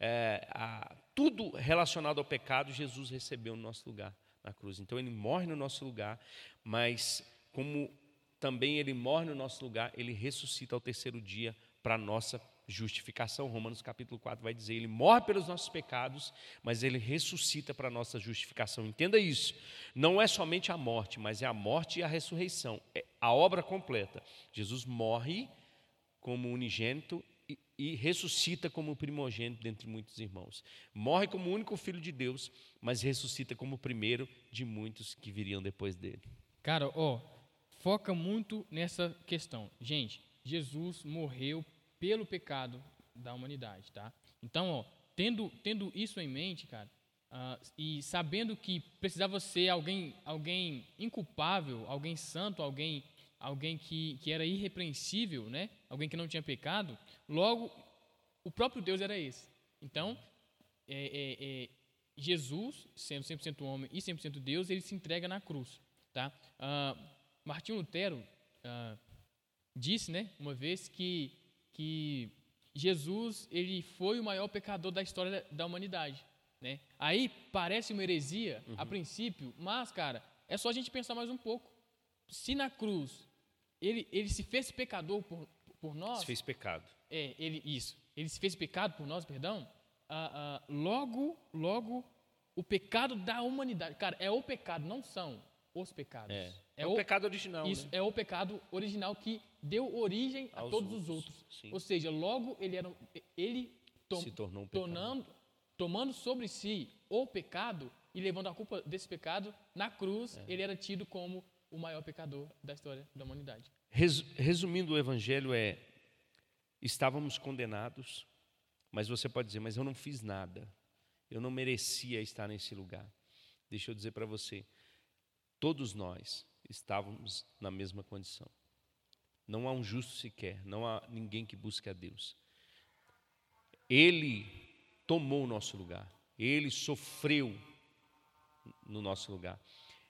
é, a, tudo relacionado ao pecado, Jesus recebeu no nosso lugar na cruz. Então ele morre no nosso lugar, mas como também ele morre no nosso lugar, ele ressuscita ao terceiro dia para nossa justificação. Romanos capítulo 4 vai dizer: ele morre pelos nossos pecados, mas ele ressuscita para nossa justificação. Entenda isso. Não é somente a morte, mas é a morte e a ressurreição. É a obra completa. Jesus morre como unigênito e, e ressuscita como primogênito dentre muitos irmãos. Morre como único filho de Deus, mas ressuscita como primeiro de muitos que viriam depois dele. Cara, ó, foca muito nessa questão. Gente, Jesus morreu pelo pecado da humanidade, tá? Então, ó, tendo, tendo isso em mente, cara, uh, e sabendo que precisava ser alguém, alguém inculpável, alguém santo, alguém, alguém que, que era irrepreensível, né? Alguém que não tinha pecado, logo, o próprio Deus era esse. Então, é, é, é, Jesus, sendo 100% homem e 100% Deus, ele se entrega na cruz, tá? Uh, Martinho Lutero uh, disse, né, uma vez que, que Jesus ele foi o maior pecador da história da humanidade. Né? Aí parece uma heresia uhum. a princípio, mas, cara, é só a gente pensar mais um pouco. Se na cruz ele, ele se fez pecador por, por nós. Se fez pecado. É, ele, isso. Ele se fez pecado por nós, perdão. Ah, ah, logo, logo, o pecado da humanidade. Cara, é o pecado, não são os pecados. É, é, é o, o, pecado original. Isso, né? é o pecado original que deu origem a todos outros. os outros. Sim. Ou seja, logo ele era ele tom, se tornou um tornando, tomando sobre si o pecado e levando a culpa desse pecado na cruz, é. ele era tido como o maior pecador da história da humanidade. Resumindo o evangelho é estávamos condenados, mas você pode dizer, mas eu não fiz nada. Eu não merecia estar nesse lugar. Deixa eu dizer para você, Todos nós estávamos na mesma condição. Não há um justo sequer, não há ninguém que busque a Deus. Ele tomou o nosso lugar, ele sofreu no nosso lugar.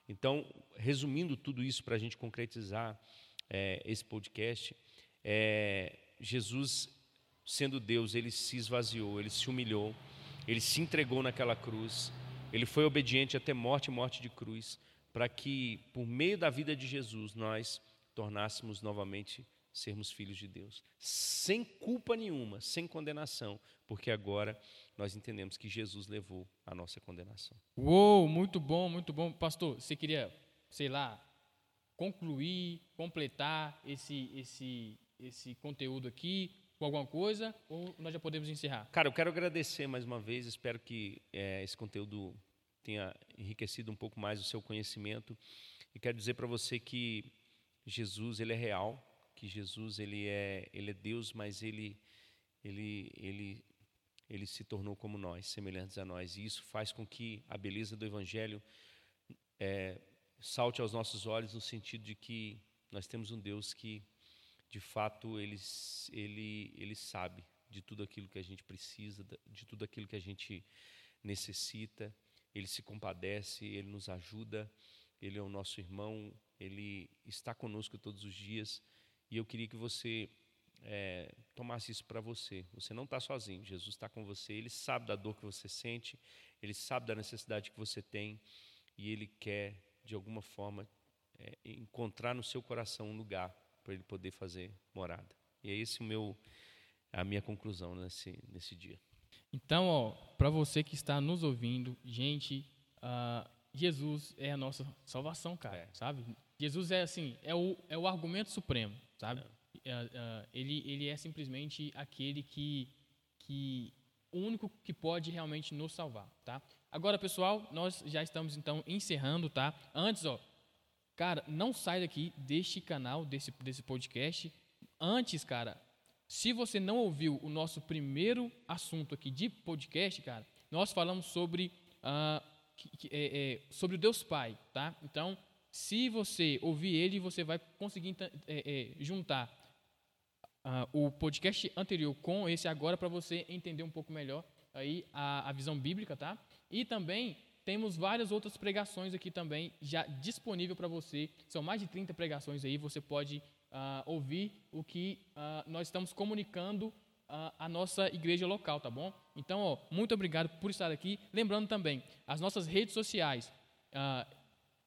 Então, resumindo tudo isso para a gente concretizar é, esse podcast, é, Jesus, sendo Deus, ele se esvaziou, ele se humilhou, ele se entregou naquela cruz, ele foi obediente até morte morte de cruz para que, por meio da vida de Jesus, nós tornássemos novamente sermos filhos de Deus, sem culpa nenhuma, sem condenação, porque agora nós entendemos que Jesus levou a nossa condenação. Uou, muito bom, muito bom. Pastor, você queria, sei lá, concluir, completar esse, esse, esse conteúdo aqui com alguma coisa ou nós já podemos encerrar? Cara, eu quero agradecer mais uma vez, espero que é, esse conteúdo tenha enriquecido um pouco mais o seu conhecimento. E quero dizer para você que Jesus ele é real, que Jesus ele é ele é Deus, mas ele ele ele ele se tornou como nós, semelhantes a nós. E isso faz com que a beleza do Evangelho é, salte aos nossos olhos no sentido de que nós temos um Deus que, de fato, ele, ele, ele sabe de tudo aquilo que a gente precisa, de tudo aquilo que a gente necessita ele se compadece, ele nos ajuda, ele é o nosso irmão, ele está conosco todos os dias. E eu queria que você é, tomasse isso para você. Você não está sozinho, Jesus está com você, ele sabe da dor que você sente, ele sabe da necessidade que você tem e ele quer, de alguma forma, é, encontrar no seu coração um lugar para ele poder fazer morada. E é esse o meu, a minha conclusão nesse, nesse dia. Então, para você que está nos ouvindo, gente, uh, Jesus é a nossa salvação, cara, é. sabe? Jesus é assim, é o, é o argumento supremo, sabe? É. Uh, ele, ele é simplesmente aquele que, que o único que pode realmente nos salvar, tá? Agora, pessoal, nós já estamos então encerrando, tá? Antes, ó, cara, não sai daqui deste canal, desse, desse podcast. Antes, cara, se você não ouviu o nosso primeiro assunto aqui de podcast, cara, nós falamos sobre, uh, que, que, é, é, sobre o Deus Pai, tá? Então, se você ouvir ele, você vai conseguir é, é, juntar uh, o podcast anterior com esse agora para você entender um pouco melhor aí a, a visão bíblica, tá? E também temos várias outras pregações aqui também já disponível para você. São mais de 30 pregações aí, você pode uh, ouvir o que uh, nós estamos comunicando à nossa igreja local, tá bom? Então, ó, muito obrigado por estar aqui. Lembrando também, as nossas redes sociais,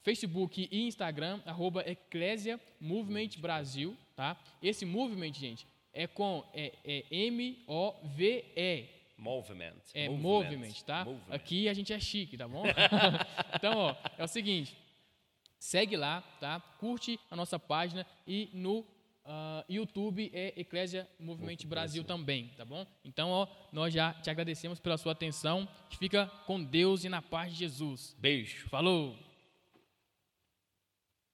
Facebook e Instagram, arroba Eclésia Movement Brasil, tá? Esse movement, gente, é com é, é M-O-V-E. Movement. É movement, tá? Movement. Aqui a gente é chique, tá bom? então, ó, é o seguinte, segue lá, tá? Curte a nossa página e no ah, YouTube é Eclésia Movement Brasil também, tá bom? Então, ó, nós já te agradecemos pela sua atenção. Fica com Deus e na paz de Jesus. Beijo. Falou!